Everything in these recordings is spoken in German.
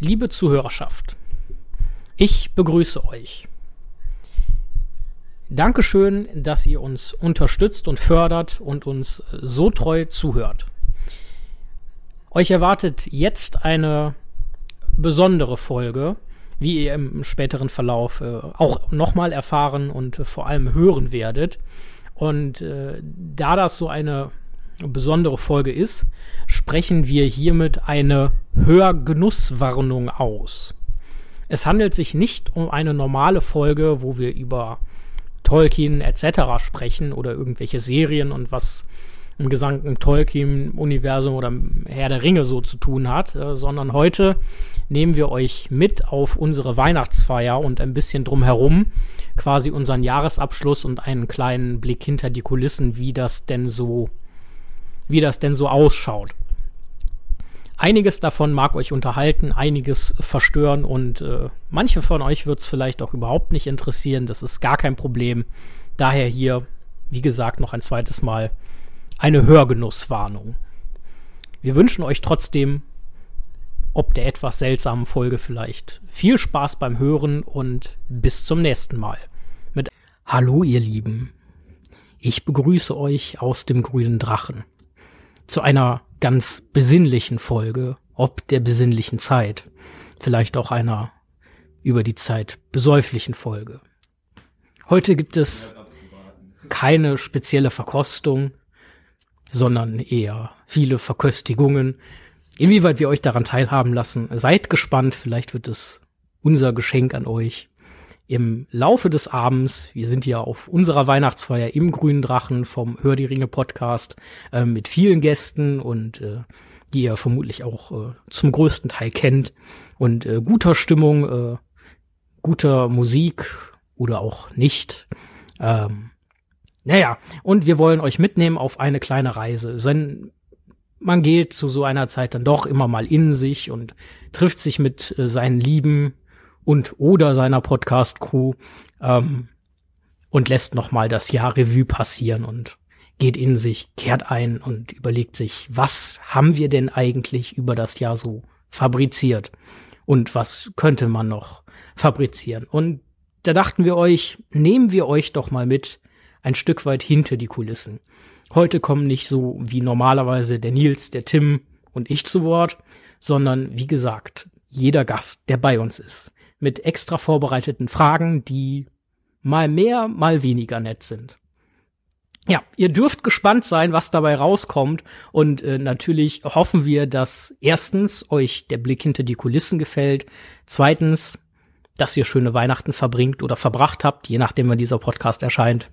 Liebe Zuhörerschaft, ich begrüße euch. Dankeschön, dass ihr uns unterstützt und fördert und uns so treu zuhört. Euch erwartet jetzt eine besondere Folge, wie ihr im späteren Verlauf äh, auch nochmal erfahren und äh, vor allem hören werdet. Und äh, da das so eine besondere Folge ist, sprechen wir hiermit eine Hörgenusswarnung aus. Es handelt sich nicht um eine normale Folge, wo wir über Tolkien etc. sprechen oder irgendwelche Serien und was im gesamten Tolkien-Universum oder Herr der Ringe so zu tun hat, äh, sondern heute nehmen wir euch mit auf unsere Weihnachtsfeier und ein bisschen drumherum, quasi unseren Jahresabschluss und einen kleinen Blick hinter die Kulissen, wie das denn so, wie das denn so ausschaut. Einiges davon mag euch unterhalten, einiges verstören und äh, manche von euch wird es vielleicht auch überhaupt nicht interessieren. Das ist gar kein Problem. Daher hier, wie gesagt, noch ein zweites Mal eine Hörgenusswarnung. Wir wünschen euch trotzdem, ob der etwas seltsamen Folge vielleicht, viel Spaß beim Hören und bis zum nächsten Mal. Mit Hallo ihr Lieben. Ich begrüße euch aus dem grünen Drachen zu einer ganz besinnlichen Folge, ob der besinnlichen Zeit, vielleicht auch einer über die Zeit besäuflichen Folge. Heute gibt es keine spezielle Verkostung, sondern eher viele Verköstigungen. Inwieweit wir euch daran teilhaben lassen, seid gespannt, vielleicht wird es unser Geschenk an euch. Im Laufe des Abends, wir sind ja auf unserer Weihnachtsfeier im Grünen Drachen vom Hör die Ringe Podcast äh, mit vielen Gästen und äh, die ihr vermutlich auch äh, zum größten Teil kennt und äh, guter Stimmung, äh, guter Musik oder auch nicht. Ähm, naja, und wir wollen euch mitnehmen auf eine kleine Reise. Denn man geht zu so einer Zeit dann doch immer mal in sich und trifft sich mit äh, seinen Lieben und oder seiner Podcast-Crew ähm, und lässt noch mal das Jahr Revue passieren und geht in sich, kehrt ein und überlegt sich, was haben wir denn eigentlich über das Jahr so fabriziert und was könnte man noch fabrizieren. Und da dachten wir euch, nehmen wir euch doch mal mit ein Stück weit hinter die Kulissen. Heute kommen nicht so wie normalerweise der Nils, der Tim und ich zu Wort, sondern wie gesagt, jeder Gast, der bei uns ist mit extra vorbereiteten Fragen, die mal mehr, mal weniger nett sind. Ja, ihr dürft gespannt sein, was dabei rauskommt. Und äh, natürlich hoffen wir, dass erstens euch der Blick hinter die Kulissen gefällt. Zweitens, dass ihr schöne Weihnachten verbringt oder verbracht habt, je nachdem, wann dieser Podcast erscheint.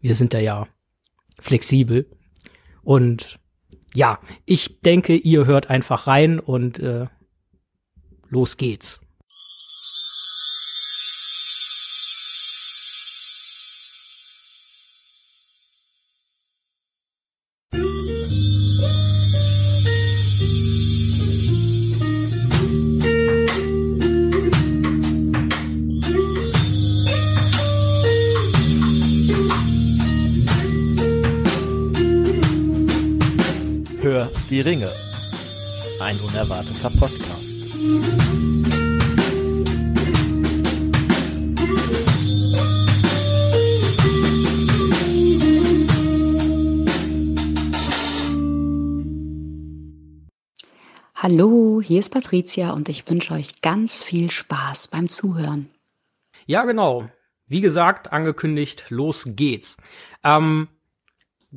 Wir sind da ja flexibel. Und ja, ich denke, ihr hört einfach rein und äh, los geht's. Unerwarteter Podcast. Hallo, hier ist Patricia und ich wünsche euch ganz viel Spaß beim Zuhören. Ja, genau. Wie gesagt, angekündigt, los geht's. Ähm,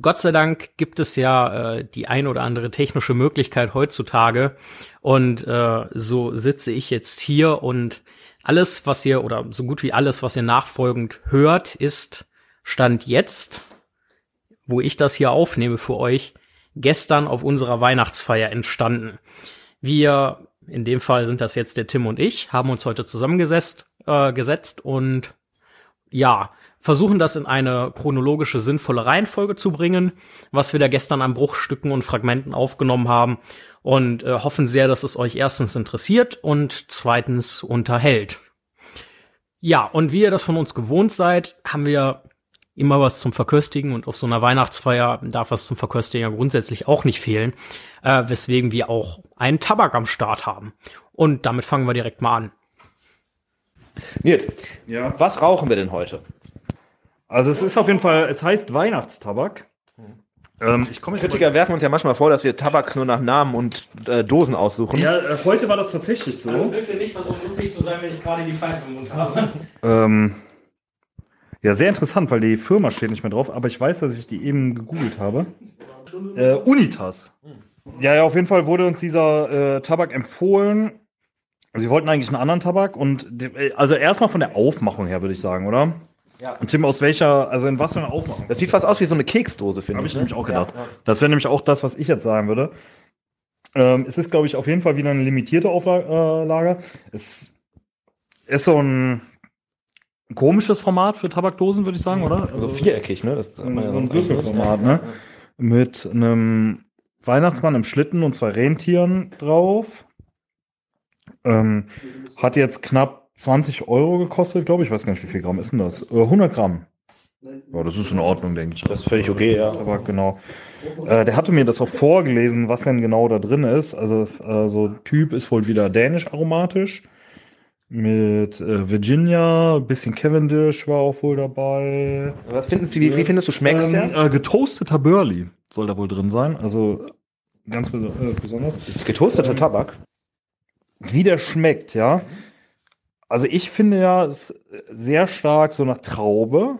Gott sei Dank gibt es ja äh, die ein oder andere technische Möglichkeit heutzutage. Und äh, so sitze ich jetzt hier und alles, was ihr, oder so gut wie alles, was ihr nachfolgend hört, ist Stand jetzt, wo ich das hier aufnehme für euch, gestern auf unserer Weihnachtsfeier entstanden. Wir, in dem Fall sind das jetzt der Tim und ich, haben uns heute zusammengesetzt äh, gesetzt und ja, versuchen das in eine chronologische, sinnvolle Reihenfolge zu bringen, was wir da gestern an Bruchstücken und Fragmenten aufgenommen haben und äh, hoffen sehr, dass es euch erstens interessiert und zweitens unterhält. Ja, und wie ihr das von uns gewohnt seid, haben wir immer was zum Verköstigen und auf so einer Weihnachtsfeier darf was zum Verköstigen ja grundsätzlich auch nicht fehlen, äh, weswegen wir auch einen Tabak am Start haben. Und damit fangen wir direkt mal an. Nils, Ja. was rauchen wir denn heute? Also es ist auf jeden Fall, es heißt Weihnachtstabak. Ähm, ich komme jetzt Kritiker werfen uns ja manchmal vor, dass wir Tabak nur nach Namen und äh, Dosen aussuchen. mal, ja, äh, heute war das tatsächlich so. bitte nicht versuchen, lustig zu sein, wenn ich gerade die Pfeife im Mund habe. Ähm, ja, sehr interessant, weil die Firma steht nicht mehr drauf, aber ich weiß, dass ich die eben gegoogelt habe. Äh, Unitas. Ja, ja, auf jeden Fall wurde uns dieser äh, Tabak empfohlen. Sie wollten eigentlich einen anderen Tabak und äh, also erstmal von der Aufmachung her, würde ich sagen, oder? Ja. Und Tim, aus welcher, also in was für einer Aufmachung? Das sieht fast aus wie so eine Keksdose, finde Habe ich. ich nämlich auch Ja, gedacht. Das wäre nämlich auch das, was ich jetzt sagen würde. Ähm, es ist, glaube ich, auf jeden Fall wieder eine limitierte Auflage. Es ist so ein komisches Format für Tabakdosen, würde ich sagen, oder? Also viereckig, ne? Das ja so ein Würfelformat, ne? Mit einem Weihnachtsmann im Schlitten und zwei Rentieren drauf. Ähm, hat jetzt knapp 20 Euro gekostet, glaube ich. Ich weiß gar nicht, wie viel Gramm ist denn das? Äh, 100 Gramm. Ja, das ist in Ordnung, denke ich. Das ist völlig okay, ja. Aber genau. Äh, der hatte mir das auch vorgelesen, was denn genau da drin ist. Also, das, äh, so Typ ist wohl wieder dänisch aromatisch. Mit äh, Virginia, bisschen Cavendish war auch wohl dabei. Was finden Sie, wie, wie findest du, schmeckst Ähm, der? äh, getoasteter Burley soll da wohl drin sein. Also ganz beso äh, besonders. Getoasteter Tabak? Wie der schmeckt, ja. Also ich finde ja, es ist sehr stark so nach Traube.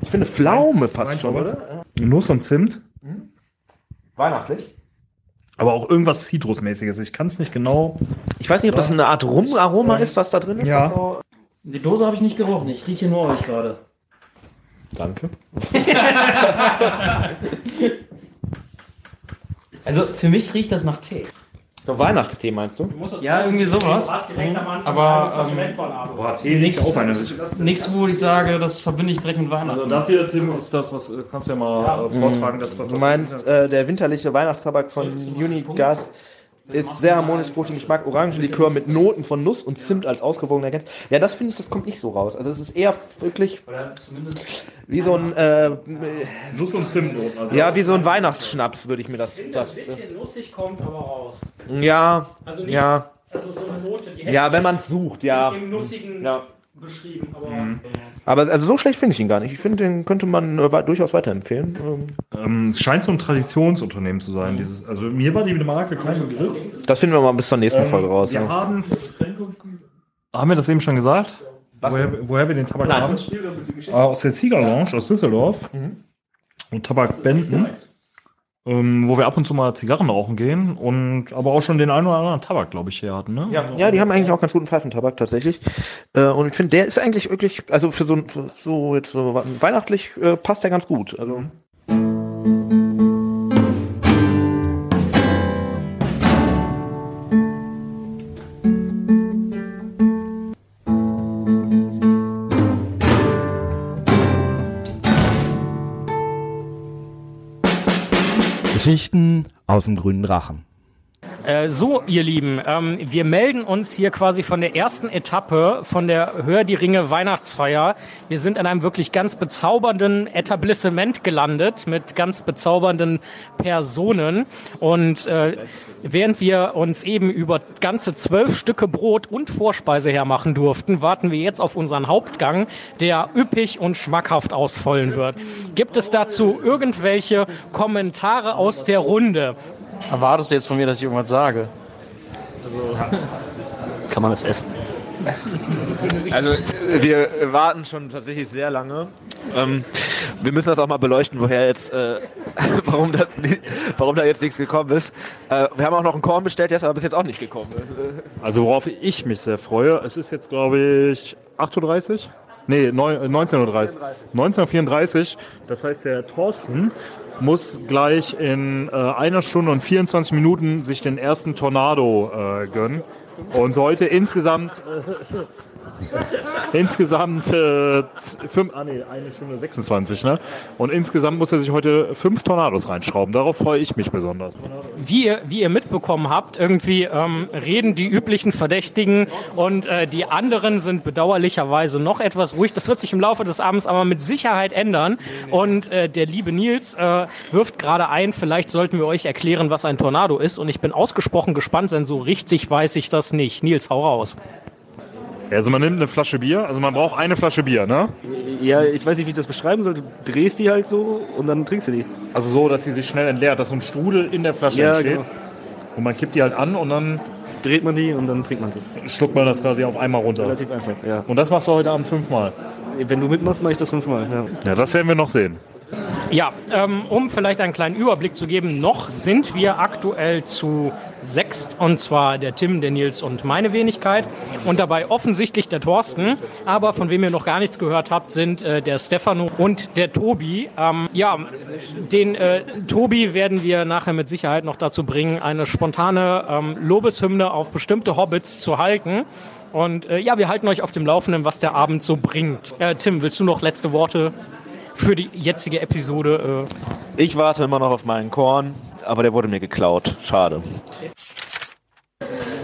Ich finde Pflaume fast schon, oder? Nuss und Zimt. Weihnachtlich? Aber auch irgendwas Zitrusmäßiges. Ich kann es nicht genau. Ich weiß nicht, ob das eine Art Rum-Aroma ist, was da drin ist. Ja. Die Dose habe ich nicht gerochen. Ich rieche nur euch gerade. Danke. Also für mich riecht das nach Tee. So Weihnachtstee meinst du? Ja, irgendwie sowas. Aber, ähm, Boah, Tee riecht auch eine. Nichts, wo ich sage, das verbinde ich direkt mit Weihnachten. Also das hier, Tim, ist das, was äh, kannst du ja mal äh, vortragen. Das, ist das, Du was meinst, äh, der winterliche Weihnachtstabak von Unigas ist sehr harmonisch fruchtigen Geschmack, Orangenlikör mit Noten von Nuss und Zimt als ausgewogener Ergänzung. Ja, das finde ich, das kommt nicht so raus. Also es ist eher wirklich wie so ein, äh, Nuss und Zimtnoten. Also ja, wie so ein Weihnachtsschnaps würde ich mir das, das Ein bisschen nussig kommt aber raus. ja, Also nicht, ja, also so eine Note, die ja, wenn man es sucht, ja. im Nussigen Ja. Beschrieben. Aber Aber also so schlecht finde ich ihn gar nicht. Ich finde, den könnte man äh, durchaus weiterempfehlen. Ähm, ähm, es scheint so ein Traditionsunternehmen zu sein. Dieses, also mir war die Marke kein Begriff. Das finden wir mal bis zur nächsten Folge raus. Wir Ja. haben es. Haben wir das eben schon gesagt? Woher, woher wir den Tabak Nein. haben? Äh, aus der Lounge aus Düsseldorf. Und Tabak Benden. Ähm, wo wir ab und zu mal Zigarren rauchen gehen und aber auch schon den einen oder anderen Tabak, glaube ich, her hatten. Ne? Ja, ja, die haben eigentlich auch ganz guten Pfeifentabak tatsächlich. Äh, und ich finde, der ist eigentlich wirklich, also für so, so jetzt so weihnachtlich äh, passt der ganz gut. Also Geschichten aus dem grünen Drachen. Äh, so, ihr Lieben, ähm, wir melden uns hier quasi von der ersten Etappe von der Hör die Ringe Weihnachtsfeier. Wir sind in einem wirklich ganz bezaubernden Etablissement gelandet mit ganz bezaubernden Personen. Und äh, während wir uns eben über ganze zwölf Stücke Brot und Vorspeise hermachen durften, warten wir jetzt auf unseren Hauptgang, der üppig und schmackhaft ausfallen wird. Gibt es dazu irgendwelche Kommentare aus der Runde? Erwartest du jetzt von mir, dass ich irgendwas sage? Kann man es essen? Also wir warten schon tatsächlich sehr lange. Ähm, wir müssen das auch mal beleuchten, woher jetzt, äh, warum, das, warum da jetzt nichts gekommen ist. Äh, wir haben auch noch einen Korn bestellt, der ist aber bis jetzt auch nicht gekommen. Also worauf ich mich sehr freue, es ist jetzt glaube ich 8.30 Uhr? Nee, neun- äh, 19.30 Uhr. 19.34 Uhr. Das heißt, der Thorsten muss gleich in äh, einer Stunde und 24 Minuten sich den ersten Tornado äh, gönnen. Und sollte insgesamt insgesamt äh, fünf, ah nee, eine Stunde 26, ne? Und insgesamt muss er sich heute fünf Tornados reinschrauben. Darauf freue ich mich besonders. Wie ihr, wie ihr mitbekommen habt, irgendwie ähm, reden die üblichen Verdächtigen und äh, die anderen sind bedauerlicherweise noch etwas ruhig. Das wird sich im Laufe des Abends aber mit Sicherheit ändern. Und äh, der liebe Nils äh, wirft gerade ein, vielleicht sollten wir euch erklären, was ein Tornado ist. Und ich bin ausgesprochen gespannt, denn so richtig weiß ich das nicht. Nils, hau raus. Also man nimmt eine Flasche Bier, also man braucht eine Flasche Bier, ne? Ja, ich weiß nicht, wie ich das beschreiben soll. Du drehst die halt so und dann trinkst du die. Also so, dass sie sich schnell entleert, dass so ein Strudel in der Flasche Ja, entsteht. genau. Und man kippt die halt an und dann Dreht man die und dann trinkt man das. schluckt man das quasi auf einmal runter. Relativ einfach, ja. Und das machst du heute Abend fünfmal. Wenn du mitmachst, mache ich das fünfmal. Ja. Ja, das werden wir noch sehen. Ja, ähm, um vielleicht einen kleinen Überblick zu geben, noch sind wir aktuell zu sechst, und zwar der Tim, der Nils und meine Wenigkeit und dabei offensichtlich der Thorsten, aber von wem ihr noch gar nichts gehört habt, sind äh, der Stefano und der Tobi. Ähm, ja, den äh, Tobi werden wir nachher mit Sicherheit noch dazu bringen, eine spontane ähm, Lobeshymne auf bestimmte Hobbits zu halten. Und äh, ja, wir halten euch auf dem Laufenden, was der Abend so bringt. Äh, Tim, willst du noch letzte Worte für die jetzige Episode. Äh, Ich warte immer noch auf meinen Korn, aber der wurde mir geklaut. Schade.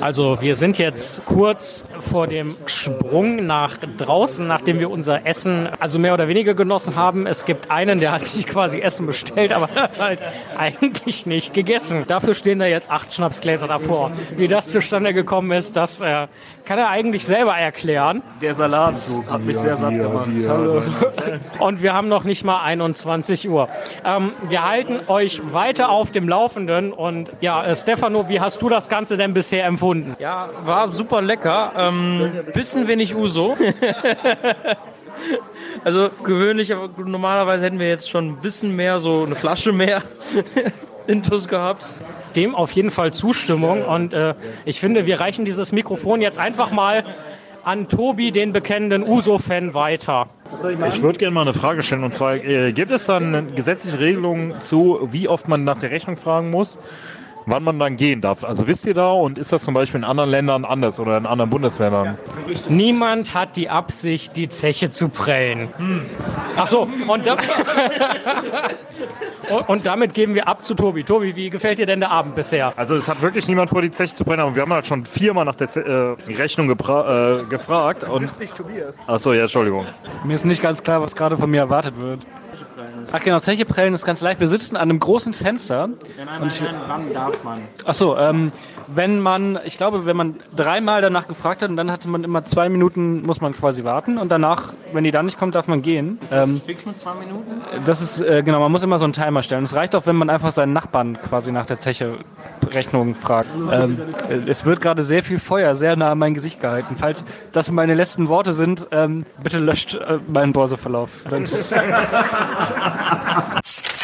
also wir sind jetzt kurz vor dem Sprung nach draußen, nachdem wir unser Essen also mehr oder weniger genossen haben. Es gibt einen, der hat sich quasi Essen bestellt, aber hat halt eigentlich nicht gegessen. Dafür stehen da jetzt acht Schnapsgläser davor. Wie das zustande gekommen ist, das äh, kann er eigentlich selber erklären. Der Salat hat mich sehr satt gemacht. Hallo. Und wir haben noch nicht mal 21 Uhr. Ähm, wir halten euch weiter auf dem Laufenden. Und ja, äh, Stefano, wie hast du das Ganze denn bisher empfunden? Ja, war super lecker. Ähm, bisschen wenig Uso. also gewöhnlich, aber normalerweise hätten wir jetzt schon ein bisschen mehr, so eine Flasche mehr Intus gehabt. Dem auf jeden Fall Zustimmung. Und äh, ich finde, wir reichen dieses Mikrofon jetzt einfach mal an Tobi, den bekennenden Uso-Fan, weiter. Ich würde gerne mal eine Frage stellen. Und zwar, äh, gibt es dann gesetzliche Regelungen zu, wie oft man nach der Rechnung fragen muss, wann man dann gehen darf? Also wisst ihr da und ist das zum Beispiel in anderen Ländern anders oder in anderen Bundesländern? Niemand hat die Absicht, die Zeche zu prellen. Ach so, und, da und, damit geben wir ab zu Tobi. Tobi, wie gefällt dir denn der Abend bisher? Also es hat wirklich niemand vor, die Zeche zu brennen. Aber wir haben halt schon viermal nach der Ze äh, Rechnung äh, gefragt. Und nicht Tobias. Achso, ja, Entschuldigung. Mir ist nicht ganz klar, was gerade von mir erwartet wird. Ach genau, Zeche prellen ist ganz leicht. Wir sitzen an einem großen Fenster. und ich, wann darf man? ach so, ähm, wenn man, ich glaube, wenn man dreimal danach gefragt hat und dann hatte man immer zwei Minuten, muss man quasi warten und danach, wenn die dann nicht kommt, darf man gehen. Ähm, Fix mit zwei Minuten? das ist, äh, genau, man muss immer so einen Timer stellen. Es reicht auch, wenn man einfach seinen Nachbarn quasi nach der Zeche Rechnung fragt. Ähm, äh, es wird gerade sehr viel Feuer sehr nah an mein Gesicht gehalten. Falls das meine letzten Worte sind, ähm, bitte löscht äh, meinen Browserverlauf.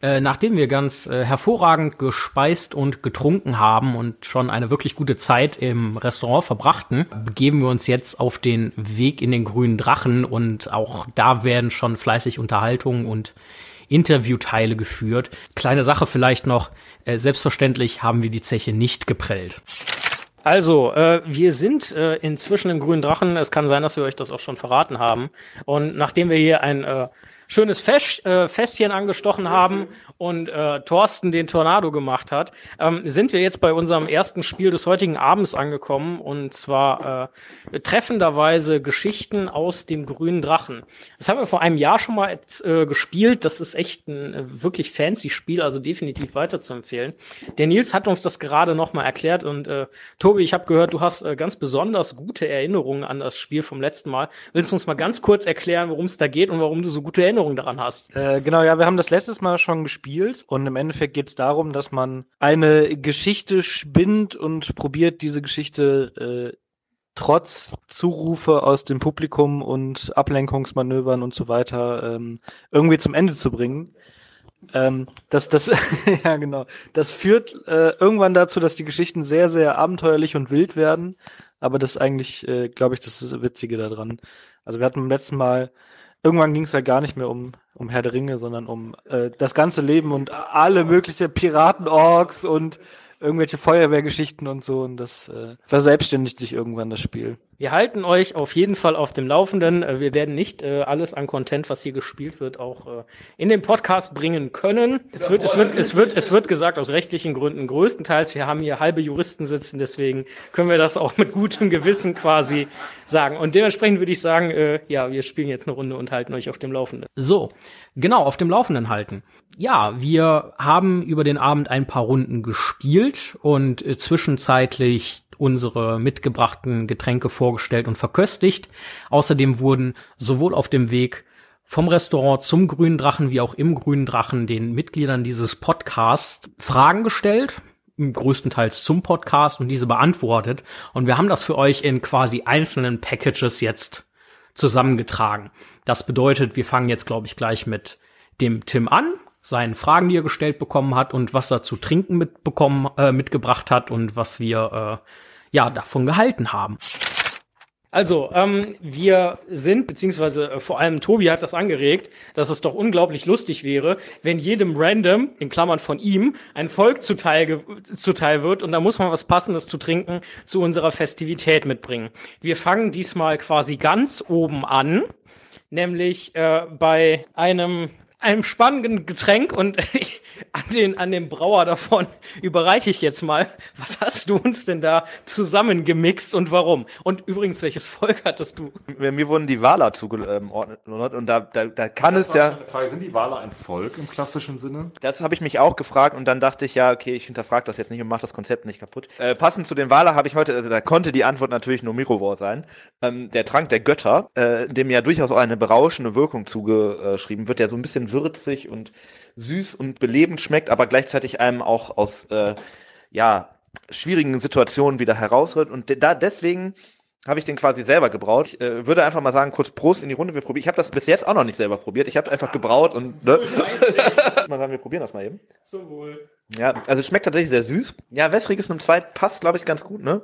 Äh, nachdem wir ganz äh, hervorragend gespeist und getrunken haben und schon eine wirklich gute Zeit im Restaurant verbrachten, begeben wir uns jetzt auf den Weg in den grünen Drachen und auch da werden schon fleißig Unterhaltungen und Interviewteile geführt. Kleine Sache vielleicht noch, äh, selbstverständlich haben wir die Zeche nicht geprellt. Also, äh, wir sind äh, inzwischen im Grünen Drachen. Es kann sein, dass wir euch das auch schon verraten haben. Und nachdem wir hier ein äh, schönes Fest, äh, Festchen angestochen haben und äh, Thorsten den Tornado gemacht hat, ähm, sind wir jetzt bei unserem ersten Spiel des heutigen Abends angekommen. Und zwar äh, treffenderweise Geschichten aus dem Grünen Drachen. Das haben wir vor einem Jahr schon mal äh, gespielt. Das ist echt ein äh, wirklich fancy Spiel, also definitiv weiter zu empfehlen. Der Nils hat uns das gerade nochmal erklärt und äh, Tobi, ich habe gehört, du hast äh, ganz besonders gute Erinnerungen an das Spiel vom letzten Mal. Willst du uns mal ganz kurz erklären, worum es da geht und warum du so gute Erinnerungen daran hast? Äh, genau, ja, wir haben das letztes Mal schon gespielt und im Endeffekt geht es darum, dass man eine Geschichte spinnt und probiert, diese Geschichte äh, trotz Zurufe aus dem Publikum und Ablenkungsmanövern und so weiter ähm, irgendwie zum Ende zu bringen. Ähm, das, das, ja genau. Das führt äh, irgendwann dazu, dass die Geschichten sehr, sehr abenteuerlich und wild werden. Aber das ist eigentlich, äh, glaube ich, das ist das Witzige daran. Also wir hatten beim letzten Mal, irgendwann ging es ja gar nicht mehr um, um Herr der Ringe, sondern um äh, das ganze Leben und alle mögliche Piraten-Orks und irgendwelche Feuerwehrgeschichten und so. Und das äh, verselbstständigt sich irgendwann das Spiel. Wir halten euch auf jeden Fall auf dem Laufenden. Äh, Wir werden nicht äh, alles an Content, was hier gespielt wird, auch äh, in den Podcast bringen können. Es wird, es wird, es wird, es wird gesagt aus rechtlichen Gründen größtenteils. Wir haben hier halbe Juristen sitzen, deswegen können wir das auch mit gutem Gewissen quasi sagen. Und dementsprechend würde ich sagen, äh, ja, wir spielen jetzt eine Runde und halten euch auf dem Laufenden. So, genau, auf dem Laufenden halten. Ja, wir haben über den Abend ein paar Runden gespielt und äh, zwischenzeitlich unsere mitgebrachten Getränke vorgestellt und verköstigt. Außerdem wurden sowohl auf dem Weg vom Restaurant zum Grünen Drachen wie auch im Grünen Drachen den Mitgliedern dieses Podcasts Fragen gestellt, größtenteils zum Podcast und diese beantwortet. Und wir haben das für euch in quasi einzelnen Packages jetzt zusammengetragen. Das bedeutet, wir fangen jetzt, glaube ich, gleich mit dem Tim an, seinen Fragen, die er gestellt bekommen hat und was er zu trinken mitbekommen, äh, mitgebracht hat und was wir äh, ja davon gehalten haben. Also, ähm, wir sind, beziehungsweise äh, vor allem Tobi hat das angeregt, dass es doch unglaublich lustig wäre, wenn jedem Random, in Klammern von ihm, ein Volk zuteil, zuteil wird und da muss man was Passendes zu trinken zu unserer Festivität mitbringen. Wir fangen diesmal quasi ganz oben an, nämlich äh, bei einem einem spannenden Getränk und an den, an den Brauer davon überreiche ich jetzt mal. Was hast du uns denn da zusammengemixt und warum? Und übrigens, welches Volk hattest du? Mir, mir wurden die Wala zugeordnet und da, da, da kann es ja, Frage, sind die Wale ein Volk im klassischen Sinne? das habe ich mich auch gefragt und dann dachte ich, ja, okay, ich hinterfrage das jetzt nicht und mache das Konzept nicht kaputt. Äh, passend zu den Wala habe ich heute, also da konnte die Antwort natürlich nur Mirovor sein. Ähm, der Trank der Götter, äh, dem ja durchaus auch eine berauschende Wirkung zugeschrieben wird, der so ein bisschen würzig und süß und belebend schmeckt, aber gleichzeitig einem auch aus, äh, ja, schwierigen Situationen wieder herausholt. Und da deswegen habe ich den quasi selber gebraut. Ich äh, würde einfach mal sagen, kurz Prost in die Runde. Wir probieren. Ich habe das bis jetzt auch noch nicht selber probiert. Ich habe einfach gebraut und ne? mal sagen, wir probieren das mal eben. Ja, also es schmeckt tatsächlich sehr süß. Ja, wässriges Nummer 2 passt, glaube ich, ganz gut, ne?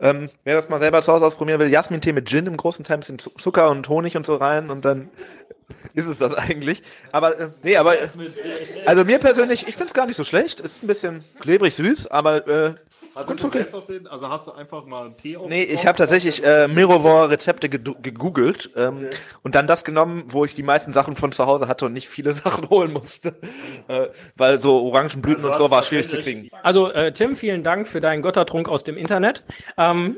Ähm, wer das mal selber zu Hause ausprobieren will, Jasmin-Tee mit Gin im großen Teil, ein bisschen Zu- Zucker und Honig und so rein und dann ist es das eigentlich. Aber, äh, nee, aber, äh, also mir persönlich, ich finde es gar nicht so schlecht. Ist ein bisschen klebrig süß, aber, äh, Hast du okay. selbst auf den, also hast du einfach mal einen Tee auf Nee, ich habe tatsächlich äh, Mirovor-Rezepte gegoogelt ähm, und dann das genommen, wo ich die meisten Sachen von zu Hause hatte und nicht viele Sachen holen musste. Äh, weil so Orangenblüten und so war schwierig zu kriegen. Also, äh, Tim, vielen Dank für deinen Gottertrunk aus dem Internet. Ähm,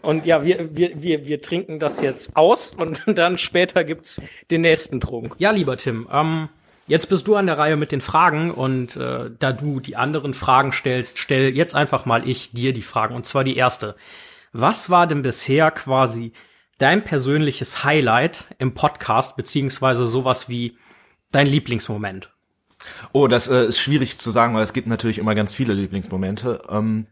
und ja, wir, wir, wir, wir trinken das jetzt aus und dann später gibt's den nächsten Trunk. Ja, lieber Tim, ähm, jetzt bist du an der Reihe mit den Fragen und äh, da du die anderen Fragen stellst, stell jetzt einfach mal ich dir die Fragen. Und zwar die erste. Was war denn bisher quasi dein persönliches Highlight im Podcast, beziehungsweise sowas wie dein Lieblingsmoment? Oh, das äh, ist schwierig zu sagen, weil es gibt natürlich immer ganz viele Lieblingsmomente. Ähm,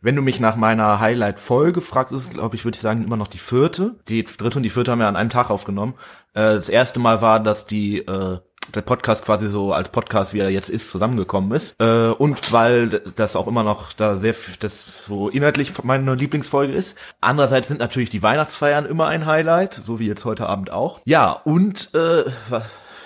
wenn du mich nach meiner Highlight-Folge fragst, ist es, glaube ich, würde ich sagen, immer noch die vierte. Die dritte und die vierte haben wir an einem Tag aufgenommen. Äh, das erste Mal war, dass die äh, der Podcast quasi so als Podcast, wie er jetzt ist, zusammengekommen ist. Äh, und weil das auch immer noch da sehr, das so inhaltlich meine Lieblingsfolge ist. Andererseits sind natürlich die Weihnachtsfeiern immer ein Highlight, so wie jetzt heute Abend auch. Ja, und äh, was-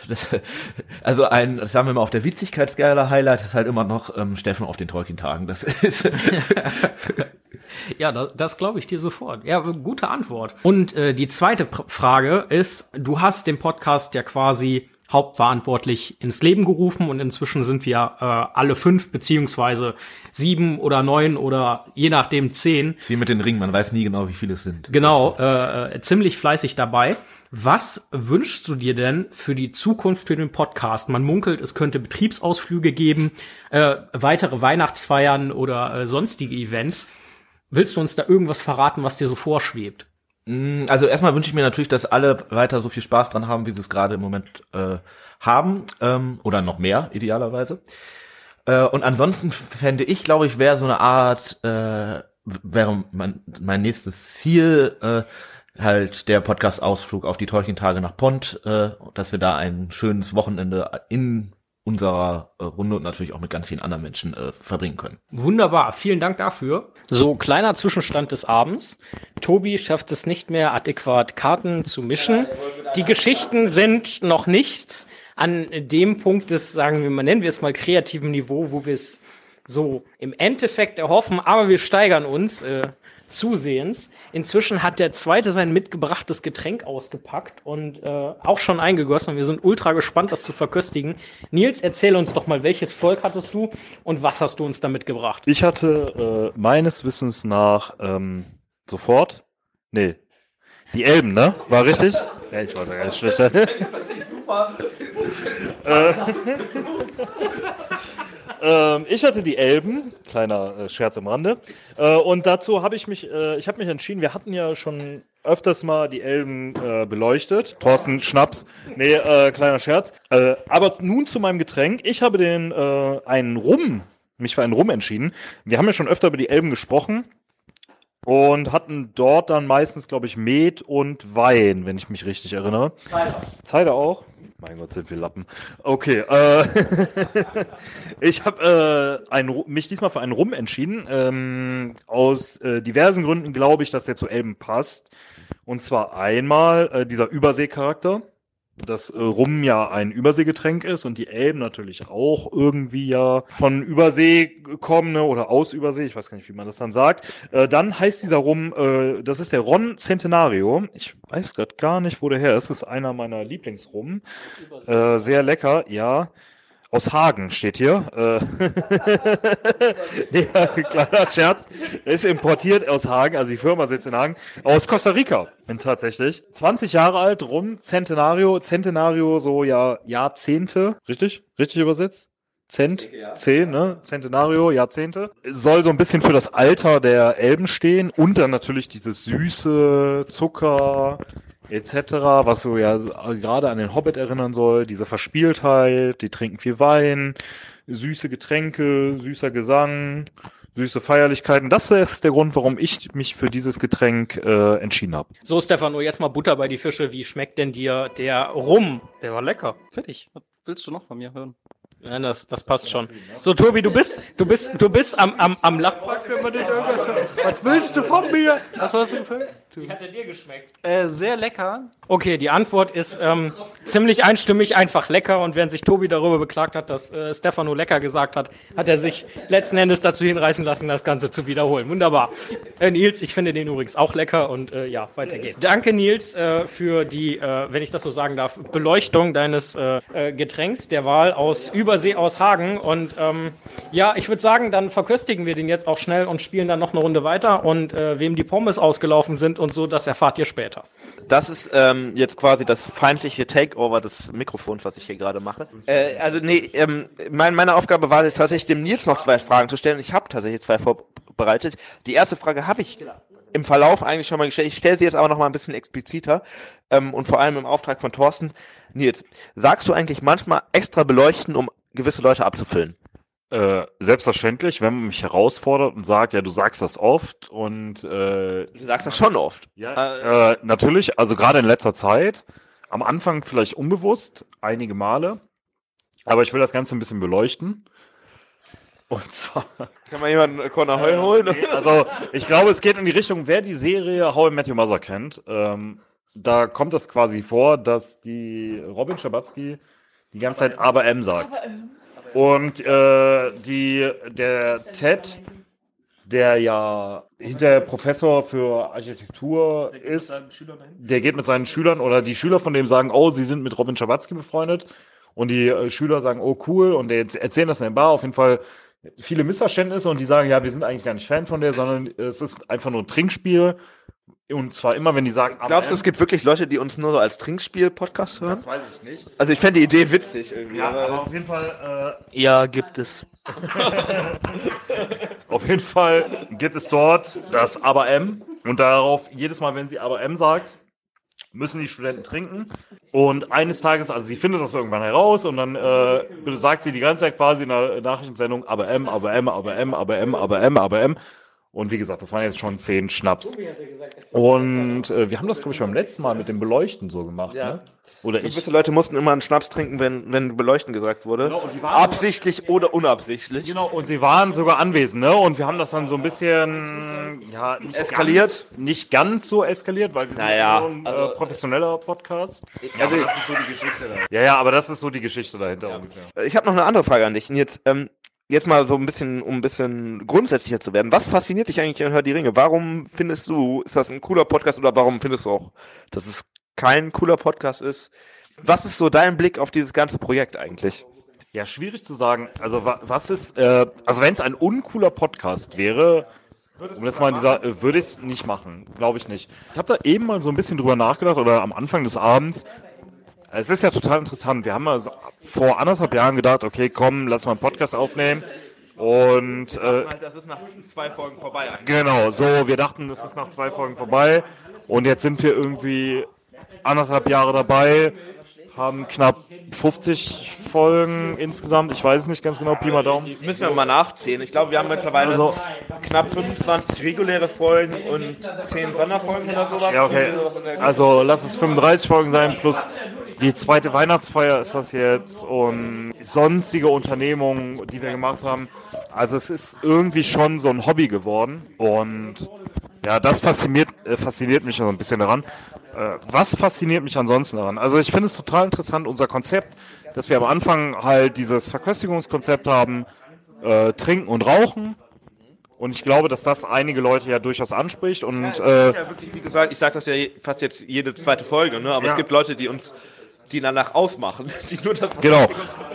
also ein, das haben wir mal auf der Witzigkeitsskala Highlight ist halt immer noch ähm, Steffen auf den Tolkien-Tagen. Das ist Ja, das, das glaube ich dir sofort. Ja, gute Antwort. Und äh, die zweite Pr Frage ist, du hast den Podcast ja quasi hauptverantwortlich ins Leben gerufen und inzwischen sind wir äh, alle fünf beziehungsweise sieben oder neun oder je nachdem zehn ist wie mit den Ringen, man weiß nie genau, wie viele es sind. genau äh, äh, ziemlich fleißig dabei. Was wünschst du dir denn für die Zukunft für den Podcast? Man munkelt, es könnte Betriebsausflüge geben, äh, weitere Weihnachtsfeiern oder äh, sonstige Events. Willst du uns da irgendwas verraten, was dir so vorschwebt? Also erstmal wünsche ich mir natürlich, dass alle weiter so viel Spaß dran haben, wie sie es gerade im Moment äh, haben. Ähm, oder noch mehr, idealerweise. Äh, und ansonsten fände ich, glaube ich, wäre so eine Art, äh, wäre mein, mein nächstes Ziel, äh, halt der Podcast-Ausflug auf die Tolkien-Tage nach Pont, äh, dass wir da ein schönes Wochenende in unserer äh, Runde und natürlich auch mit ganz vielen anderen Menschen äh, verbringen können. Wunderbar, vielen Dank dafür. So, kleiner Zwischenstand des Abends. Tobi schafft es nicht mehr, adäquat Karten zu mischen. Die Geschichten sind noch nicht an dem Punkt des, sagen wir mal, nennen wir es mal kreativen Niveau, wo wir es so im Endeffekt erhoffen, aber wir steigern uns äh, zusehends. Inzwischen hat der zweite sein mitgebrachtes Getränk ausgepackt und äh, auch schon eingegossen. Und wir sind ultra gespannt, das zu verköstigen. Nils, erzähl uns doch mal, welches Volk hattest du und was hast du uns da mitgebracht? Ich hatte äh, meines Wissens nach ähm, sofort, nee, die Elben, ne? War richtig? Ja, ich war da ganz schlecht. Äh, ähm, ich hatte die Elben, kleiner äh, Scherz am Rande. Äh, und dazu habe ich mich, äh, ich habe mich entschieden, wir hatten ja schon öfters mal die Elben äh, beleuchtet. Thorsten Schnaps. Nee, äh, kleiner Scherz. Äh, aber nun zu meinem Getränk. Ich habe den einen Rum, mich für einen Rum entschieden. Wir haben ja schon öfter über die Elben gesprochen und hatten dort dann meistens, glaube ich, Met und Wein, wenn ich mich richtig erinnere. Cider. Cider auch? Mein Gott, sind wir Lappen. Okay, äh, ich habe äh, ein, mich diesmal für einen Rum entschieden. Ähm, aus äh, diversen Gründen glaube ich, dass der zu Elben passt. Und zwar einmal äh, dieser Überseecharakter, dass Rum ja ein Überseegetränk ist und die Elben natürlich auch irgendwie ja von Übersee kommen ne, oder aus Übersee, ich weiß gar nicht, wie man das dann sagt. Äh, dann heißt dieser Rum, äh, das ist der Ron Centenario. Ich weiß gerade gar nicht, wo der her ist. Das ist einer meiner Lieblingsrum. Äh, sehr lecker, ja. Aus Hagen steht hier. Äh, nee, kleiner Scherz. Er ist importiert aus Hagen, also die Firma sitzt in Hagen. Aus Costa Rica, tatsächlich. 20 Jahre alt, rum, Centenario. Centenario, so ja, Jahrzehnte. Richtig? Richtig übersetzt? Cent, zehn, ne? Centenario, Jahrzehnte. Soll so ein bisschen für das Alter der Elben stehen und dann natürlich dieses süße Zucker etc., was so ja so gerade an den Hobbit erinnern soll, diese Verspieltheit, die trinken viel Wein, süße Getränke, süßer Gesang, süße Feierlichkeiten. Das ist der Grund, warum ich mich für dieses Getränk äh, entschieden habe. So, Stefano, jetzt mal Butter bei die Fische. Wie schmeckt denn dir der Rum? Der war lecker. Fertig. Was willst du noch von mir hören? Ja, das, das passt schon. So, Tobi, du bist, du bist, du bist am, am, am Lachen. Was willst du von mir? Was hast du gefällt? Wie hat er dir geschmeckt? Äh, sehr lecker. Okay, die Antwort ist ähm, ziemlich einstimmig, einfach lecker. Und während sich Tobi darüber beklagt hat, dass äh, Stefano lecker gesagt hat, hat er sich letzten Endes dazu hinreißen lassen, das Ganze zu wiederholen. Wunderbar. Äh, Nils, ich finde den übrigens auch lecker und äh, ja, weiter geht's. Danke, Nils, äh, für die, äh, wenn ich das so sagen darf, Beleuchtung deines Getränks der Wahl aus Übersee aus Hagen. Und ähm, ja, ich würde sagen, dann verköstigen wir den jetzt auch schnell und spielen dann noch eine Runde weiter. Und wem die Pommes ausgelaufen sind und so, das erfahrt ihr später. Das ist ähm, jetzt quasi das feindliche Takeover des Mikrofons, was ich hier gerade mache. Äh, also nee, ähm, mein, meine Aufgabe war tatsächlich dem Nils noch zwei Fragen zu stellen. Ich habe tatsächlich zwei vorbereitet. Die erste Frage habe ich im Verlauf eigentlich schon mal gestellt. Ich stelle sie jetzt aber noch mal ein bisschen expliziter ähm, und vor allem im Auftrag von Thorsten. Nils, sagst du eigentlich manchmal extra beleuchten, um gewisse Leute abzufüllen? Äh, selbstverständlich, wenn man mich herausfordert und sagt, ja, du sagst das oft und äh, Du sagst das schon oft. Ja, äh, natürlich, also gerade in letzter Zeit, am Anfang vielleicht unbewusst, einige Male, aber ich will das Ganze ein bisschen beleuchten. Und zwar, Kann man jemanden Corner Heu holen? nee, also ich glaube, es geht in die Richtung, wer die Serie How I Met Your Mother kennt, ähm, da kommt es quasi vor, dass die Robin Schabatzky die ganze Zeit aber M sagt. Und äh, die, der Ted, der ja hinterher Professor für Architektur ist, der geht mit seinen Schülern oder die Schüler von dem sagen, oh, sie sind mit Robin Schabatzky befreundet. Und die äh, Schüler sagen, oh cool, und der erzählen das in der Bar. Auf jeden Fall viele Missverständnisse und die sagen, ja, wir sind eigentlich gar nicht Fan von der, sondern es ist einfach nur ein Trinkspiel. Und zwar immer, wenn die sagen, aber Glaubst du, M, es gibt wirklich Leute, die uns nur so als Trinkspiel-Podcast hören? das weiß ich nicht. Also ich fände die Idee witzig irgendwie. Ja, aber- aber auf jeden Fall, Ja, gibt es. äh, auf jeden Fall gibt es dort das Aber M und darauf jedes Mal, wenn sie Aber M sagt, müssen die Studenten trinken. Und eines Tages, also sie findet das irgendwann heraus und dann äh, sagt sie die ganze Zeit quasi in der Nachrichtensendung Aber M, Aber M, Aber M, Aber M, Aber M, Aber M. Und wie gesagt, das waren jetzt schon zehn Schnaps. Und äh, wir haben das, glaube ich, beim letzten Mal mit dem Beleuchten so gemacht. Ja. Ne? Oder ich. Gewisse Leute mussten immer einen Schnaps trinken, wenn, wenn beleuchten gesagt wurde. Genau, Absichtlich oder unabsichtlich. Genau, und sie waren sogar anwesend, ne? Und wir haben das dann so ein bisschen ja, nicht Eskaliert? Ganz, nicht ganz so eskaliert, weil wir Naja, sind ja nur ein also- äh, professioneller Podcast. Ja, Also- aber das ist so die Geschichte dahinter. Ja, ja, aber das ist so die Geschichte dahinter ungefähr. Ich habe noch eine andere Frage an dich. Jetzt, ähm, jetzt mal so ein bisschen, um ein bisschen grundsätzlicher zu werden. Was fasziniert dich eigentlich an Hör die Ringe? Warum findest du, ist das ein cooler Podcast oder warum findest du auch, dass es kein cooler Podcast ist? Was ist so dein Blick auf dieses ganze Projekt eigentlich? Ja, schwierig zu sagen. Also wa was ist, äh, also wenn es ein uncooler Podcast wäre, um das mal dieser, äh, würde ich es nicht machen, glaube ich nicht. Ich habe da eben mal so ein bisschen drüber nachgedacht oder am Anfang des Abends. Es ist ja total interessant. Wir haben mal so vor anderthalb Jahren gedacht, okay, komm, lass mal einen Podcast aufnehmen. Und äh, Das ist nach zwei Folgen vorbei. Genau, so, wir dachten, das ist nach zwei Folgen vorbei und jetzt sind wir irgendwie anderthalb Jahre dabei, haben knapp 50 Folgen insgesamt, ich weiß es nicht ganz genau, Pi mal Daumen. Müssen wir mal nachzählen. Ich glaube, wir haben mittlerweile Also- knapp 25 reguläre Folgen und 10 Sonderfolgen oder sowas. Ja, okay, also lass es 35 Folgen sein, plus die zweite Weihnachtsfeier ist das jetzt und sonstige Unternehmungen, die wir gemacht haben. Also es ist irgendwie schon so ein Hobby geworden und ja, das fasziniert, äh, fasziniert mich so ein bisschen daran. Äh, was fasziniert mich ansonsten daran? Also ich finde es total interessant, unser Konzept, dass wir am Anfang halt dieses Verköstigungskonzept haben, äh, trinken und rauchen. Und ich glaube, dass das einige Leute ja durchaus anspricht und äh, ja, wirklich, wie gesagt, ich sage das ja fast jetzt jede zweite Folge, ne? aber Ja. es gibt Leute, die uns, die danach ausmachen, die nur das Genau.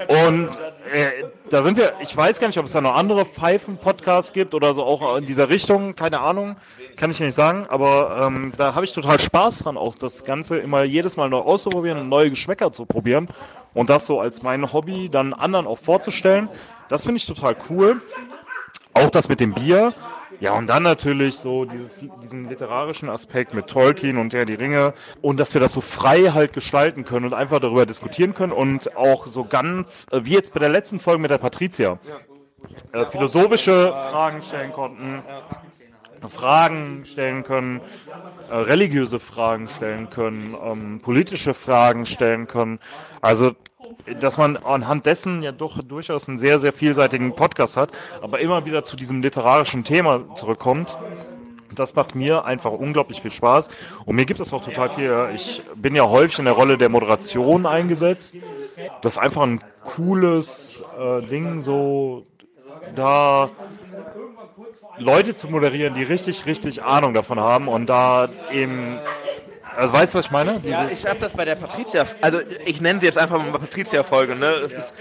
Und äh, da sind wir, ich weiß gar nicht, ob es da noch andere Pfeifen-Podcasts gibt oder so auch in dieser Richtung, keine Ahnung, kann ich nicht sagen, aber ähm, da habe ich total Spaß dran, auch das Ganze immer jedes Mal neu auszuprobieren und neue Geschmäcker zu probieren und das so als mein Hobby dann anderen auch vorzustellen. Das finde ich total cool. Auch das mit dem Bier. Ja, und dann natürlich so dieses, diesen literarischen Aspekt mit Tolkien und der die Ringe und dass wir das so frei halt gestalten können und einfach darüber diskutieren können und auch so ganz, äh, wie jetzt bei der letzten Folge mit der Patricia, äh, philosophische Fragen stellen konnten, Fragen stellen können, äh, religiöse Fragen stellen können, ähm, politische Fragen stellen können. Also, dass man anhand dessen ja doch durchaus einen sehr, sehr vielseitigen Podcast hat, aber immer wieder zu diesem literarischen Thema zurückkommt. Das macht mir einfach unglaublich viel Spaß. Und mir gibt es auch total viel. Ich bin ja häufig in der Rolle der Moderation eingesetzt. Das ist einfach ein cooles äh, Ding, so da Leute zu moderieren, die richtig, richtig Ahnung davon haben und da eben. Also weißt du, was ich meine? Ja, ich habe das bei der Patricia, also ich nenne sie jetzt einfach mal Patricia-Folge, ne? Das ist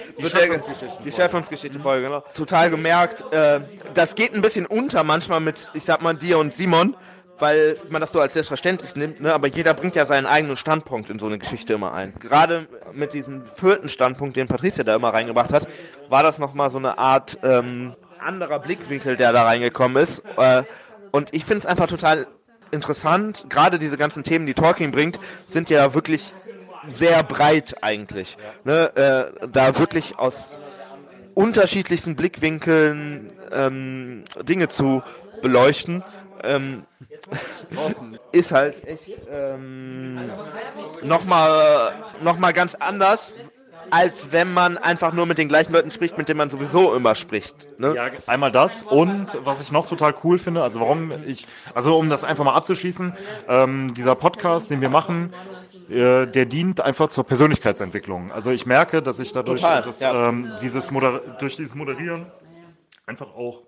Die Schöpfungsgeschichte-Folge, genau. Total gemerkt, äh, das geht ein bisschen unter manchmal mit, ich sag mal, dir und Simon, weil man das so als selbstverständlich nimmt, ne? aber jeder bringt ja seinen eigenen Standpunkt in so eine Geschichte immer ein. Gerade mit diesem vierten Standpunkt, den Patricia da immer reingebracht hat, war das nochmal so eine Art ähm, anderer Blickwinkel, der da reingekommen ist. Äh, und ich finde es einfach total interessant. Gerade diese ganzen Themen, die Tolkien bringt, sind ja wirklich sehr breit eigentlich. Ne? Äh, da wirklich aus unterschiedlichsten Blickwinkeln ähm, Dinge zu beleuchten. Ähm, ist halt echt ähm, nochmal noch mal ganz anders, als wenn man einfach nur mit den gleichen Leuten spricht, mit denen man sowieso immer spricht. Ne? Ja, einmal das und was ich noch total cool finde, also warum ich, also um das einfach mal abzuschließen, ähm, dieser Podcast, den wir machen, äh, der dient einfach zur Persönlichkeitsentwicklung. Also ich merke, dass ich dadurch Total, das, ja. ähm, dieses Moder durch dieses Moderieren einfach auch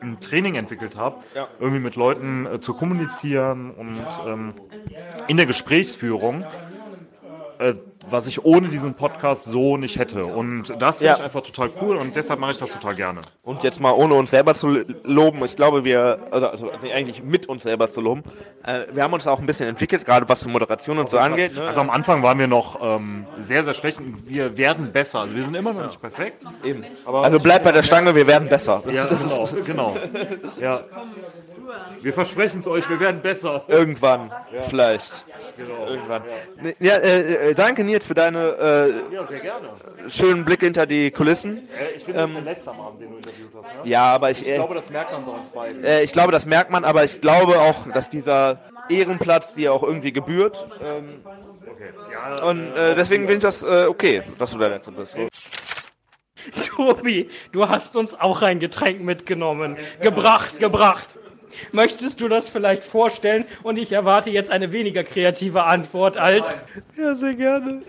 ein Training entwickelt habe, Ja. irgendwie mit Leuten äh, zu kommunizieren und ähm, in der Gesprächsführung, äh, was ich ohne diesen Podcast so nicht hätte. Und das finde Ja. ich einfach total cool und deshalb mache ich das total gerne. Und jetzt mal ohne uns selber zu loben, ich glaube, wir, also, also eigentlich mit uns selber zu loben, äh, wir haben uns auch ein bisschen entwickelt, gerade was die Moderation und so angeht. Ne? Also am Anfang waren wir noch ähm, sehr, sehr schlecht. und Wir werden besser. Also wir sind immer noch nicht perfekt. Eben. Aber Also bleibt bei der Stange, wir werden besser. ja, Das genau, ist genau. Ja. Wir versprechen es euch, wir werden besser. irgendwann, vielleicht. Genau. Irgendwann. Ne, Ja, äh, äh, danke Nils für deine äh, Ja, sehr gerne. schönen Blick hinter die Kulissen. Äh, ich bin jetzt der Letzte am Abend, den du interviewt hast. Ne? Ja, aber ich, Ich äh, glaube, das merkt man bei uns beiden. äh, ich glaube, das merkt man, aber ich glaube auch, dass dieser Ehrenplatz dir auch irgendwie gebührt. Ähm, Okay. Ja, und äh, deswegen finde ich das äh, okay, dass du der Letzte bist. So. Tobi, du hast uns auch ein Getränk mitgenommen. Gebracht, gebracht. Möchtest du das vielleicht vorstellen? Und ich erwarte jetzt eine weniger kreative Antwort als. Ja, sehr gerne.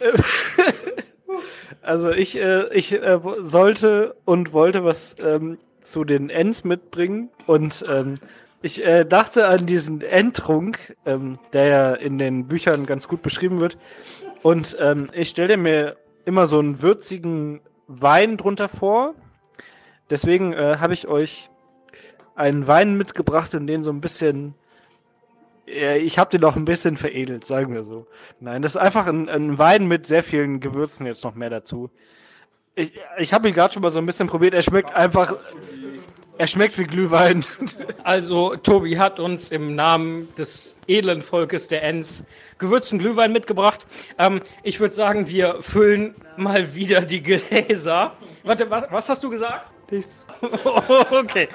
Also ich, äh, ich äh, sollte und wollte was ähm, zu den Ents mitbringen und ähm, ich äh, dachte an diesen Endtrunk, ähm, der ja in den Büchern ganz gut beschrieben wird. Und ähm, ich stelle mir immer so einen würzigen Wein drunter vor. Deswegen äh, habe ich euch einen Wein mitgebracht und den so ein bisschen. Ja, ich habe den auch ein bisschen veredelt, sagen wir so. Nein, das ist einfach ein, ein Wein mit sehr vielen Gewürzen jetzt noch mehr dazu. Ich, ich habe ihn gerade schon mal so ein bisschen probiert. Er schmeckt einfach. Er schmeckt wie Glühwein. Also, Tobi hat uns im Namen des edlen Volkes der Ents gewürzten Glühwein mitgebracht. Ähm, ich würde sagen, wir füllen mal wieder die Gläser. Warte, was, was hast du gesagt? Okay.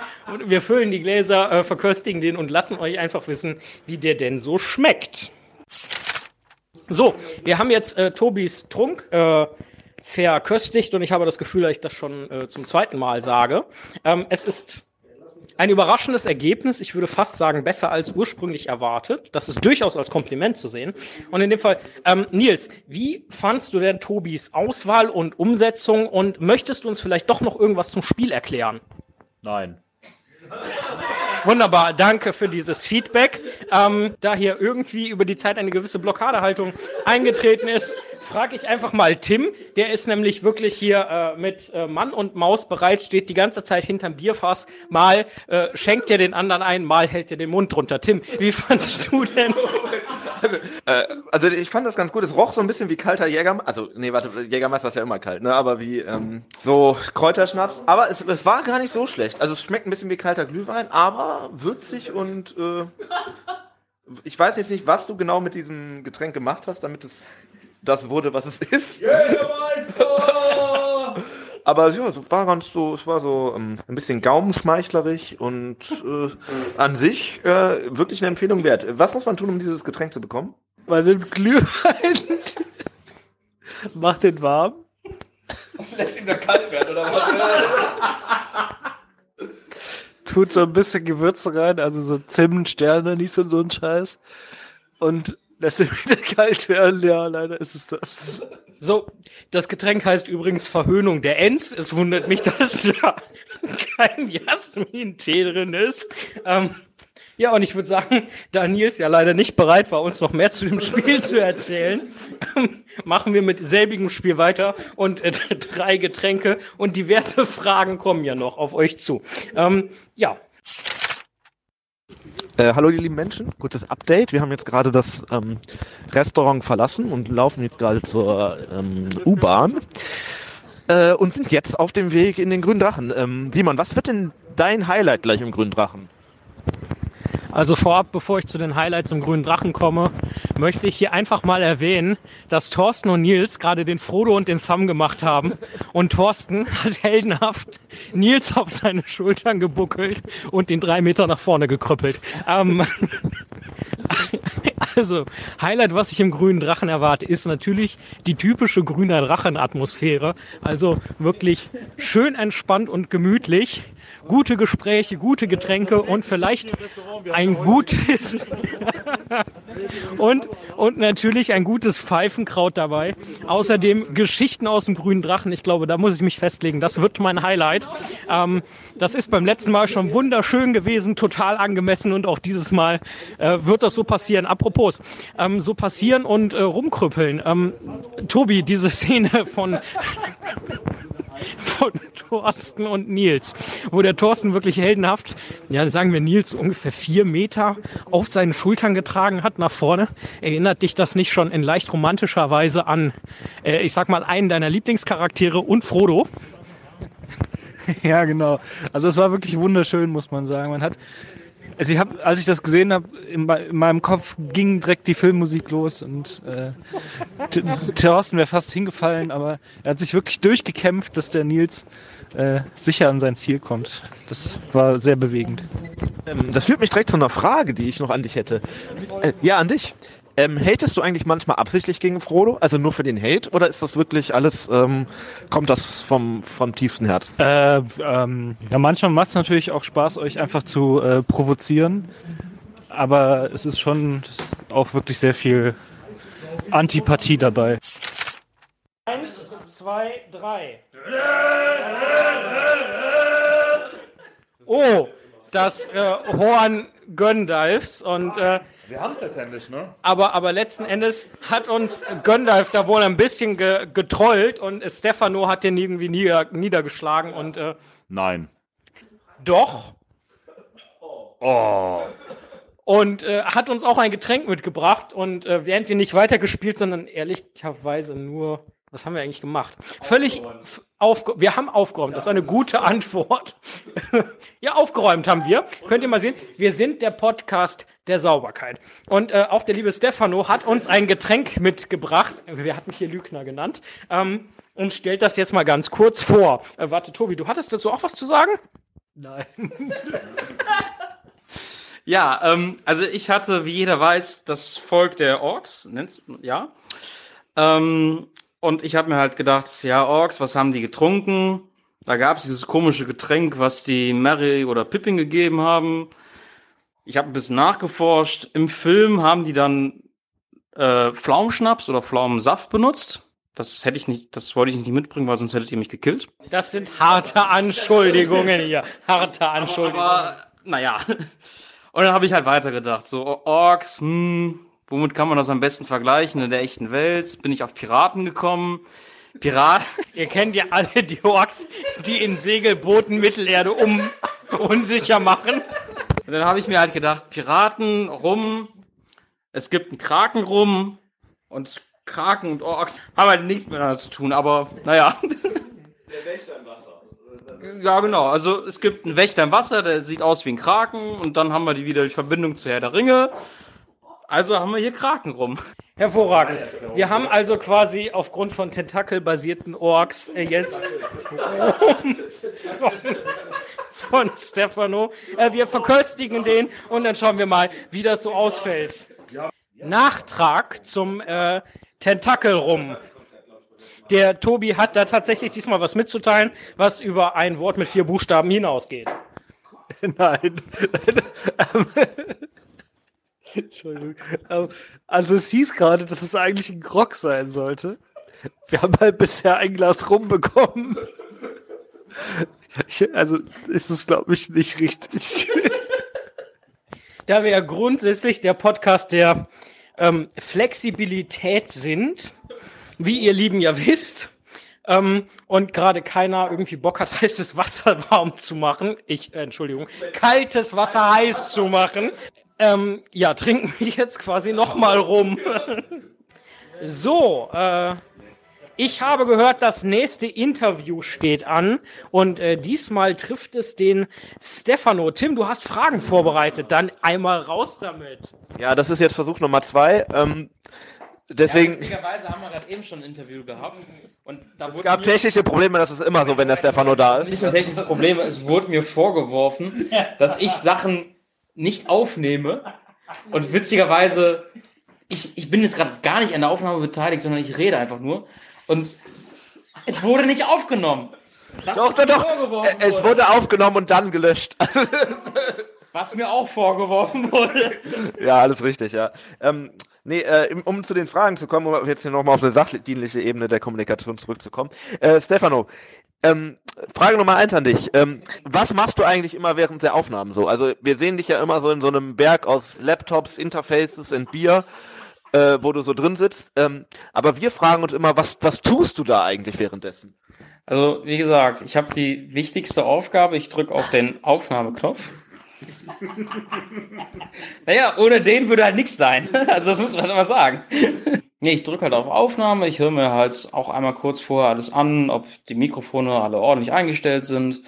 Wir füllen die Gläser, äh, verköstigen den und lassen euch einfach wissen, wie der denn so schmeckt. So, wir haben jetzt äh, Tobis Trunk äh, verköstigt und ich habe das Gefühl, dass ich das schon äh, zum zweiten Mal sage. Ähm, es ist ein überraschendes Ergebnis. Ich würde fast sagen, besser als ursprünglich erwartet. Das ist durchaus als Kompliment zu sehen. Und in dem Fall, ähm, Nils, wie fandst du denn Tobis Auswahl und Umsetzung und möchtest du uns vielleicht doch noch irgendwas zum Spiel erklären? Nein. Wunderbar, danke für dieses Feedback. Ähm, da hier irgendwie über die Zeit eine gewisse Blockadehaltung eingetreten ist, frage ich einfach mal Tim. Der ist nämlich wirklich hier äh, mit äh, Mann und Maus bereit, steht die ganze Zeit hinterm Bierfass. Mal äh, schenkt er den anderen ein, mal hält er den Mund drunter. Tim, wie fandst du denn? Äh, also ich fand das ganz gut. Es roch so ein bisschen wie kalter Jägermeister. Also, nee, warte, Jägermeister ist ja immer kalt, ne? Aber wie ähm, so Kräuterschnaps. Aber es, es war gar nicht so schlecht. Also es schmeckt ein bisschen wie kalter Glühwein, aber würzig und äh, ich weiß jetzt nicht, was du genau mit diesem Getränk gemacht hast, damit es das wurde, was es ist. Aber ja, es war ganz so, es war so ähm, ein bisschen gaumenschmeichlerig und äh, an sich äh, wirklich eine Empfehlung wert. Was muss man tun, um dieses Getränk zu bekommen? Man nimmt Glühwein, macht den warm, Lässt ihn da kalt werden, oder was? tut so ein bisschen Gewürze rein, also so Zimt, Sterne, nicht so, so ein Scheiß. Und lässt ihn wieder kalt werden. Ja, leider ist es das. So, das Getränk heißt übrigens Verhöhnung der Ents. Es wundert mich, dass da kein Jasmin-Tee drin ist. Ähm, ja, und ich würde sagen, da Nils ja leider nicht bereit war, uns noch mehr zu dem Spiel zu erzählen, ähm, machen wir mit selbigem Spiel weiter und äh, drei Getränke und diverse Fragen kommen ja noch auf euch zu. Ähm, ja, Äh, hallo ihr lieben Menschen, kurzes Update. Wir haben jetzt gerade das ähm, Restaurant verlassen und laufen jetzt gerade zur ähm, U-Bahn äh, und sind jetzt auf dem Weg in den Grünen Drachen. Ähm, Simon, was wird denn dein Highlight gleich im Grünen Drachen? Also vorab, bevor ich zu den Highlights im Grünen Drachen komme, möchte ich hier einfach mal erwähnen, dass Thorsten und Nils gerade den Frodo und den Sam gemacht haben. Und Thorsten hat heldenhaft Nils auf seine Schultern gebuckelt und den drei Meter nach vorne gekrüppelt. Ähm, also, Highlight, was ich im grünen Drachen erwarte, ist natürlich die typische grüner Drachen-Atmosphäre. Also wirklich schön entspannt und gemütlich. Gute Gespräche, gute Getränke und vielleicht ein gutes und, und natürlich ein gutes Pfeifenkraut dabei. Außerdem Geschichten aus dem grünen Drachen. Ich glaube, da muss ich mich festlegen. Das wird mein Highlight. Ähm, das ist beim letzten Mal schon wunderschön gewesen, total angemessen und auch dieses Mal äh, wird das so passieren. Apropos, ähm, so passieren und äh, rumkrüppeln. Ähm, Tobi, diese Szene von von Thorsten und Nils, wo der Thorsten wirklich heldenhaft, ja, sagen wir Nils, ungefähr vier Meter auf seinen Schultern getragen hat nach vorne. Erinnert dich das nicht schon in leicht romantischer Weise an, äh, ich sag mal, einen deiner Lieblingscharaktere und Frodo? Ja, genau. Also es war wirklich wunderschön, muss man sagen. Man hat, also ich habe, als ich das gesehen habe, in, in meinem Kopf ging direkt die Filmmusik los und äh, Thorsten wäre fast hingefallen, aber er hat sich wirklich durchgekämpft, dass der Nils äh, sicher an sein Ziel kommt. Das war sehr bewegend. Ähm, das führt mich direkt zu einer Frage, die ich noch an dich hätte. Äh, ja, an dich. Ähm, hatest du eigentlich manchmal absichtlich gegen Frodo? Also nur für den Hate? Oder ist das wirklich alles, ähm, kommt das vom, vom tiefsten Herz? Äh, ähm, ja, manchmal macht es natürlich auch Spaß, euch einfach zu äh, provozieren. Aber es ist schon auch wirklich sehr viel Antipathie dabei. Eins, zwei, zwei, drei. Oh, das äh, Horn Gandalfs und äh, Wir haben es letztendlich, ne? aber, aber letzten Endes hat uns Gandalf da wohl ein bisschen ge getrollt und Stefano hat den irgendwie nieder niedergeschlagen und äh, Nein. doch Oh. und äh, hat uns auch ein Getränk mitgebracht und äh, während wir nicht weitergespielt, sondern ehrlicherweise nur, was haben wir eigentlich gemacht? Völlig f- aufge wir haben aufgeräumt, das ist eine gute Antwort. ja, aufgeräumt haben wir. Könnt ihr mal sehen, wir sind der Podcast der Sauberkeit. Und äh, auch der liebe Stefano hat uns ein Getränk mitgebracht, wir hatten hier Lügner genannt, ähm, und stellt das jetzt mal ganz kurz vor. Äh, warte, Tobi, du hattest dazu auch was zu sagen? Nein. ja, ähm, also ich hatte, wie jeder weiß, das Volk der Orks, nennt's, ja. Ähm, und ich habe mir halt gedacht, ja, Orks, was haben die getrunken? Da gab es dieses komische Getränk, was die Mary oder Pippin gegeben haben. Ich habe ein bisschen nachgeforscht. Im Film haben die dann äh, Pflaumenschnaps oder Pflaumensaft benutzt. Das hätte ich nicht, das wollte ich nicht mitbringen, weil sonst hättet ihr mich gekillt. Das sind harte Anschuldigungen hier. Harte Anschuldigungen. Aber, naja. Und dann habe ich halt weitergedacht. So, Orks, hm, womit kann man das am besten vergleichen in der echten Welt? Bin ich auf Piraten gekommen. Pirat, Ihr kennt ja alle die Orks, die in Segelbooten Mittelerde um unsicher machen. Und dann habe ich mir halt gedacht, Piraten, rum, es gibt einen Kraken rum und Kraken und Orks haben halt nichts miteinander zu tun, aber naja. Ja, genau. Also es gibt einen Wächter im Wasser, der sieht aus wie ein Kraken und dann haben wir die wieder die Verbindung zu Herr der Ringe. Also haben wir hier Kraken rum. Hervorragend. Wir haben also quasi aufgrund von tentakelbasierten Orks äh, jetzt von, von Stefano. Äh, wir verköstigen den und dann schauen wir mal, wie das so ausfällt. Nachtrag zum äh, Tentakel rum. Der Tobi hat da tatsächlich diesmal was mitzuteilen, was über ein Wort mit vier Buchstaben hinausgeht. Nein. Entschuldigung. Ähm, Also es hieß gerade, dass es eigentlich ein Grog sein sollte. Wir haben halt bisher ein Glas rumbekommen. Also ist es, glaube ich, nicht richtig. da wir ja grundsätzlich der Podcast der ähm, Flexibilität sind, wie ihr Lieben ja wisst, ähm, und gerade keiner irgendwie Bock hat, heißes Wasser warm zu machen, ich, äh, Entschuldigung, kaltes Wasser heiß zu machen, ähm, ja, trinken wir jetzt quasi nochmal rum. so, äh, ich habe gehört, das nächste Interview steht an und äh, diesmal trifft es den Stefano. Tim, du hast Fragen vorbereitet, dann einmal raus damit. Ja, das ist jetzt Versuch Nummer zwei. Ähm, deswegen, witzigerweise haben wir gerade eben schon ein Interview gehabt. Und da es gab technische Probleme, das ist immer so, wenn der Stefano da nicht ist. nur technische Probleme, es wurde mir vorgeworfen, dass ich Sachen nicht aufnehme. Und witzigerweise, ich, ich bin jetzt gerade gar nicht an der Aufnahme beteiligt, sondern ich rede einfach nur. Und es wurde nicht aufgenommen. Das, Doch, doch, doch. Es wurde. wurde aufgenommen und dann gelöscht. Was mir auch vorgeworfen wurde. ja, alles richtig, ja. Ähm, nee, äh, um zu den Fragen zu kommen, um jetzt hier nochmal auf eine sachdienliche Ebene der Kommunikation zurückzukommen. Äh, Stefano, ähm, Frage Nummer eins an dich. Ähm, was machst du eigentlich immer während der Aufnahmen so? Also wir sehen dich ja immer so in so einem Berg aus Laptops, Interfaces und Bier, äh, wo du so drin sitzt. Ähm, aber wir fragen uns immer, was, was tust du da eigentlich währenddessen? Also, wie gesagt, ich habe die wichtigste Aufgabe. Ich drücke auf den Aufnahmeknopf. naja, ohne den würde halt nichts sein. Also, das muss man immer sagen. Nee, ich drücke halt auf Aufnahme. Ich höre mir halt auch einmal kurz vorher alles an, ob die Mikrofone alle ordentlich eingestellt sind,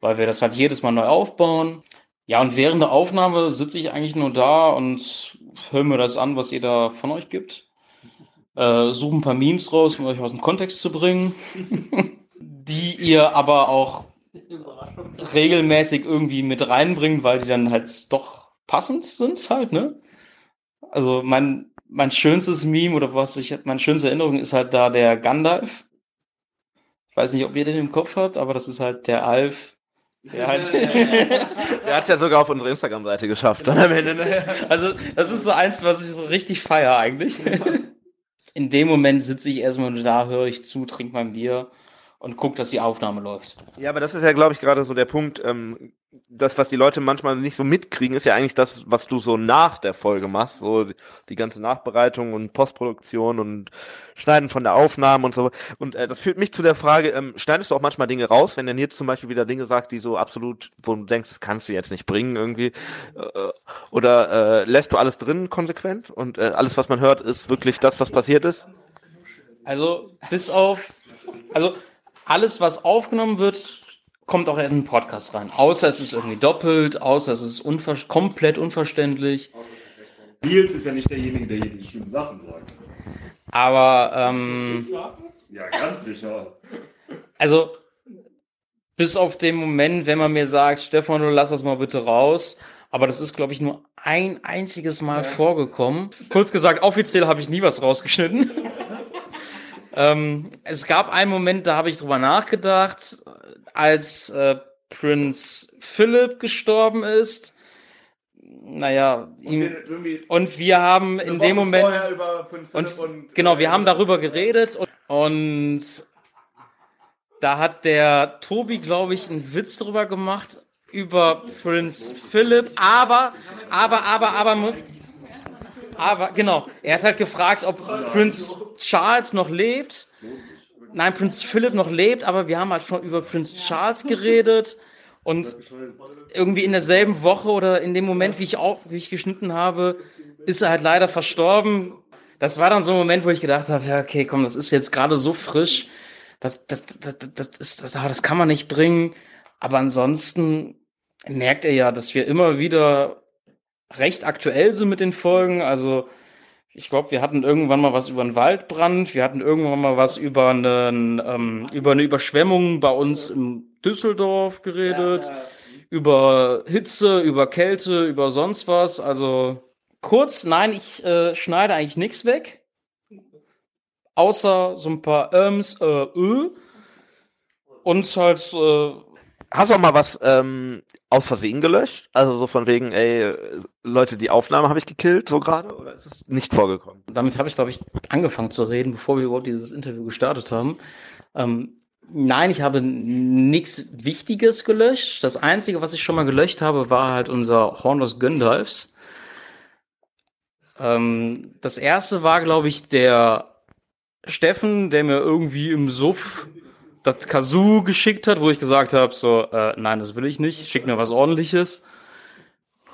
weil wir das halt jedes Mal neu aufbauen. Ja, und während der Aufnahme sitze ich eigentlich nur da und höre mir das an, was jeder von euch gibt. Äh, suche ein paar Memes raus, um euch aus dem Kontext zu bringen die ihr aber auch regelmäßig irgendwie mit reinbringt, weil die dann halt doch passend sind halt, ne? Also mein, mein schönstes Meme oder was ich, meine schönste Erinnerung ist halt da der Gandalf. Ich weiß nicht, ob ihr den im Kopf habt, aber das ist halt der Alf, der halt, Der hat es ja sogar auf unsere Instagram-Seite geschafft. Dann am Ende. ne? also das ist so eins, was ich so richtig feier eigentlich. in dem Moment sitze ich erstmal da, höre ich zu, trinke mein Bier und gucke, dass die Aufnahme läuft. Ja, aber das ist ja, glaube ich, gerade so der Punkt. Ähm, das, was die Leute manchmal nicht so mitkriegen, ist ja eigentlich das, was du so nach der Folge machst. So die, die ganze Nachbereitung und Postproduktion und Schneiden von der Aufnahme und so. Und äh, das führt mich zu der Frage, ähm, schneidest du auch manchmal Dinge raus, wenn der Nils zum Beispiel wieder Dinge sagt, die so absolut, wo du denkst, das kannst du jetzt nicht bringen irgendwie. Äh, oder äh, lässt du alles drin konsequent und äh, alles, was man hört, ist wirklich das, was passiert ist? Also bis auf, also alles, was aufgenommen wird, kommt auch in den Podcast rein. Außer es ist irgendwie doppelt, außer es ist unver komplett unverständlich. Nils ist ja nicht derjenige, der hier die schlimmen Sachen sagt. Aber, ähm, Ja, ganz sicher. also, bis auf den Moment, wenn man mir sagt, Stefan, du lass das mal bitte raus. Aber das ist, glaube ich, nur ein einziges Mal vorgekommen. Kurz gesagt, offiziell habe ich nie was rausgeschnitten. ähm, es gab einen Moment, da habe ich drüber nachgedacht, als äh, Prinz Philip gestorben ist. Naja, ihm, und wir haben in dem Moment. Und, genau, wir haben darüber geredet und, und da hat der Tobi, glaube ich, einen Witz drüber gemacht über Prinz Philip, aber, aber, aber, aber muss. Aber genau, er hat halt gefragt, ob Prinz Charles noch lebt. Nein, Prinz Philip noch lebt, aber wir haben halt schon über Prinz Charles geredet und irgendwie in derselben Woche oder in dem Moment, wie ich auch, wie ich geschnitten habe, ist er halt leider verstorben. Das war dann so ein Moment, wo ich gedacht habe, ja, okay, komm, das ist jetzt gerade so frisch, das, das, das, das, ist, das, das kann man nicht bringen. Aber ansonsten merkt er ja, dass wir immer wieder recht aktuell sind mit den Folgen. Also ich glaube, wir hatten irgendwann mal was über einen Waldbrand, wir hatten irgendwann mal was über, einen, ähm, über eine Überschwemmung bei uns in Düsseldorf geredet, ja, ja. über Hitze, über Kälte, über sonst was. Also kurz, nein, ich äh, schneide eigentlich nichts weg. Außer so ein paar Öms, äh, Ö. Und halt äh, Hast du auch mal was ähm, aus Versehen gelöscht? Also so von wegen, ey, Leute, die Aufnahme habe ich gekillt, so gerade? Oder ist das nicht vorgekommen? Damit habe ich, glaube ich, angefangen zu reden, bevor wir überhaupt dieses Interview gestartet haben. Ähm, nein, ich habe nichts Wichtiges gelöscht. Das Einzige, was ich schon mal gelöscht habe, war halt unser Hornless Gandalfs. Ähm, das erste war, glaube ich, der Steffen, der mir irgendwie im Suff das Kazoo geschickt hat, wo ich gesagt habe, so, äh, nein, das will ich nicht, schick mir was ordentliches.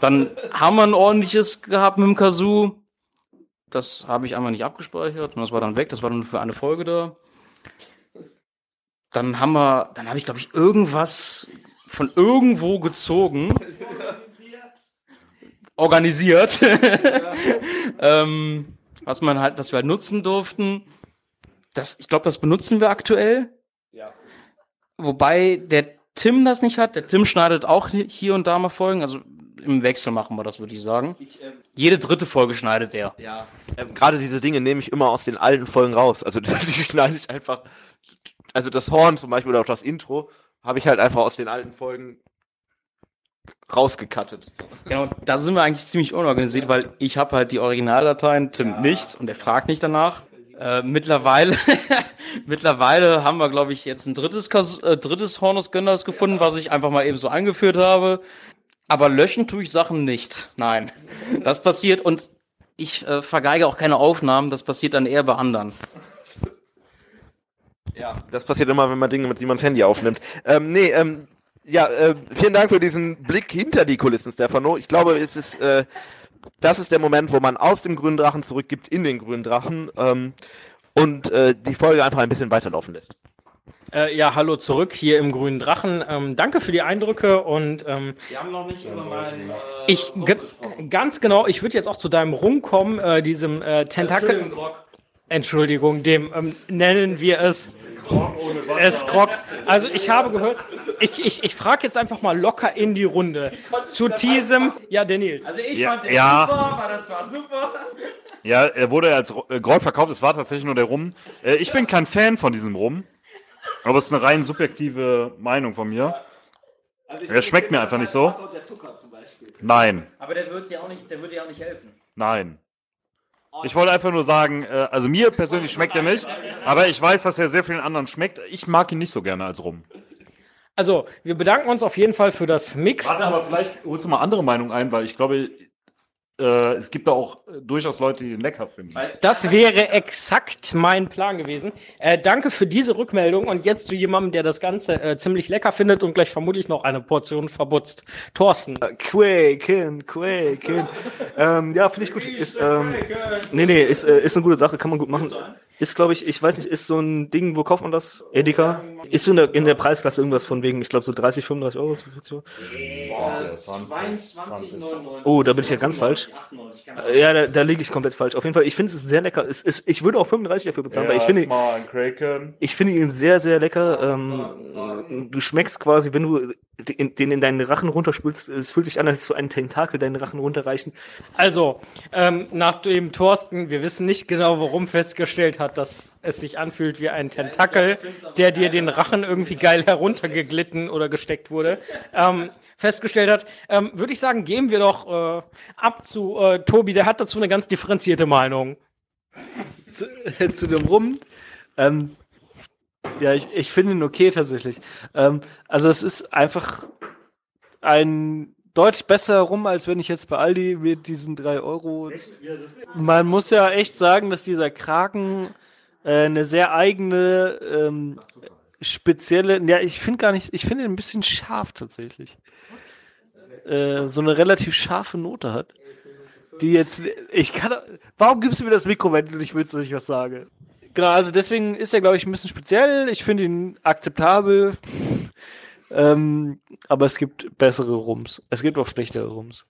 Dann haben wir ein ordentliches gehabt mit dem Kazoo. Das habe ich einmal nicht abgespeichert und das war dann weg, das war dann für eine Folge da. Dann haben wir, dann habe ich, glaube ich, irgendwas von irgendwo gezogen. Organisiert. ähm, was man halt, was wir halt nutzen durften. Das, ich glaube, das benutzen wir aktuell. Wobei der Tim das nicht hat. Der Tim schneidet auch hier und da mal Folgen. Also im Wechsel machen wir das, würde ich sagen. Ich, ähm, Jede dritte Folge schneidet er. Ja. Ähm, Gerade diese Dinge nehme ich immer aus den alten Folgen raus. Also die schneide ich einfach. Also das Horn zum Beispiel oder auch das Intro habe ich halt einfach aus den alten Folgen rausgekattet. Genau, da sind wir eigentlich ziemlich unorganisiert, weil ich habe halt die Originaldateien, Tim ja. nicht und er fragt nicht danach. Äh, mittlerweile, mittlerweile haben wir, glaube ich, jetzt ein drittes, äh, drittes Hornus Gönners gefunden, was ich einfach mal eben so angeführt habe. Aber löschen tue ich Sachen nicht. Nein. Das passiert und ich äh, vergeige auch keine Aufnahmen, das passiert dann eher bei anderen. Ja, das passiert immer, wenn man Dinge mit jemandem Handy aufnimmt. Ähm, nee, ähm, ja, äh, vielen Dank für diesen Blick hinter die Kulissen, Stefano. Ich glaube, es ist äh, das ist der Moment, wo man aus dem grünen Drachen zurückgibt in den grünen Drachen ähm, und äh, die Folge einfach ein bisschen weiterlaufen lässt. Äh, ja, hallo zurück hier im grünen Drachen. Ähm, danke für die Eindrücke und ähm, wir haben noch nicht über meinen. Äh, ich ganz genau. Ich würde jetzt auch zu deinem Rum kommen, äh, diesem äh, Tentakel. Entschuldigung, dem ähm, nennen wir es es Grog. Also ich habe gehört, ich, ich, ich frage jetzt einfach mal locker in die Runde. Zu diesem, ja, der Nils. Also ich Ja, fand den ja. super, weil das war super. Ja, er wurde als äh, Grog verkauft, es war tatsächlich nur der Rum. Äh, ich bin kein Fan von diesem Rum. Aber es ist eine rein subjektive Meinung von mir. Der schmeckt mir einfach nicht so. Nein, Aber der wird ja auch nicht, der würde ja auch nicht helfen. nein. Ich wollte einfach nur sagen, äh, also mir persönlich schmeckt er nicht, aber ich weiß, dass er sehr vielen anderen schmeckt. Ich mag ihn nicht so gerne als Rum. Also, wir bedanken uns auf jeden Fall für das Mix. Warte, aber vielleicht holst du mal andere Meinung ein, weil ich glaube, es gibt da auch äh, durchaus Leute, die ihn lecker finden. Das wäre exakt mein Plan gewesen. Äh, danke für diese Rückmeldung und jetzt zu jemandem, der das Ganze äh, ziemlich lecker findet und gleich vermutlich noch eine Portion verbutzt. Thorsten. Quaken, Quaken. ähm, ja, finde ich gut. Ist, ähm, nee, nee, ist, äh, ist eine gute Sache, kann man gut machen. Ist, glaube ich, ich weiß nicht, ist so ein Ding, wo kauft man das? Edeka? Ist so in der, in der Preisklasse irgendwas von wegen, ich glaube so 30, 35 Euro. Äh, 22,99. Oh, da bin ich ja ganz falsch. Ja, da, da liege ich komplett falsch. Auf jeden Fall, ich finde es sehr lecker. Es, es, ich würde auch 35 dafür bezahlen, weil ich finde, ich finde ihn sehr, sehr lecker. Ähm, du schmeckst quasi, wenn du den, den in deinen Rachen runterspülst, es fühlt sich an, als so ein Tentakel deinen Rachen runterreichen. Also, ähm, nachdem Thorsten, wir wissen nicht genau warum, festgestellt hat, dass es sich anfühlt wie ein Tentakel, der dir den Rachen irgendwie geil heruntergeglitten oder gesteckt wurde, ähm, festgestellt hat, ähm, würde ich sagen, gehen wir doch äh, ab zu äh, Tobi, der hat dazu eine ganz differenzierte Meinung. zu, zu dem Rum. Ähm, ja, ich, ich finde ihn okay tatsächlich. Ähm, also es ist einfach ein deutlich besser Rum, als wenn ich jetzt bei Aldi mit diesen drei Euro. Man muss ja echt sagen, dass dieser Kraken äh, eine sehr eigene, ähm, spezielle. Ja, ich finde gar nicht, ich finde ihn ein bisschen scharf tatsächlich. Äh, so eine relativ scharfe Note hat. Die jetzt, ich kann, warum gibst du mir das Mikro, wenn du nicht willst, dass ich was sage? Genau, also deswegen ist er, glaube ich, ein bisschen speziell. Ich finde ihn akzeptabel. Ähm, aber es gibt bessere Rums. Es gibt auch schlechtere Rums.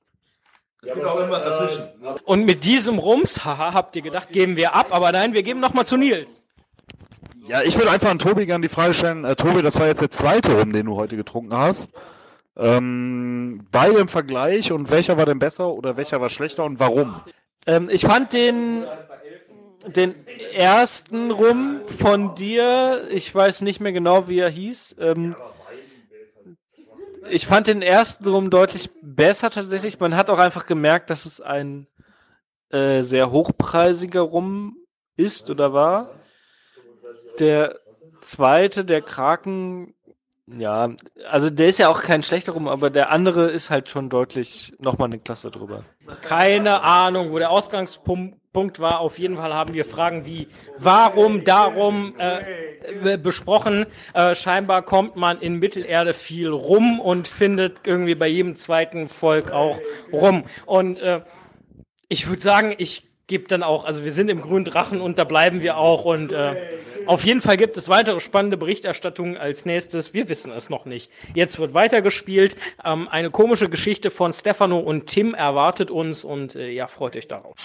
Und mit diesem Rums, haha, habt ihr gedacht, geben wir ab, aber nein, wir geben nochmal zu Nils. Ja, ich würde einfach an Tobi gerne die Frage stellen. Äh, Tobi, das war jetzt der zweite Rum, den du heute getrunken hast. Ähm, beide im Vergleich und welcher war denn besser oder welcher war schlechter und warum? Ähm, ich fand den, den ersten Rum von dir, ich weiß nicht mehr genau, wie er hieß. Ähm, ich fand den ersten Rum deutlich besser tatsächlich. Man hat auch einfach gemerkt, dass es ein äh, sehr hochpreisiger Rum ist oder war. Der zweite, der Kraken, ja, also der ist ja auch kein schlechter Rum, aber der andere ist halt schon deutlich nochmal eine Klasse drüber. Keine Ahnung, wo der Ausgangspunkt Punkt war. Auf jeden Fall haben wir Fragen wie warum, darum äh, besprochen. Äh, scheinbar kommt man in Mittelerde viel rum und findet irgendwie bei jedem zweiten Volk auch rum. Und äh, ich würde sagen, ich gebe dann auch, also wir sind im grünen Drachen und da bleiben wir auch. Und äh, auf jeden Fall gibt es weitere spannende Berichterstattungen als nächstes. Wir wissen es noch nicht. Jetzt wird weitergespielt. Ähm, eine komische Geschichte von Stefano und Tim erwartet uns und äh, ja, freut euch darauf.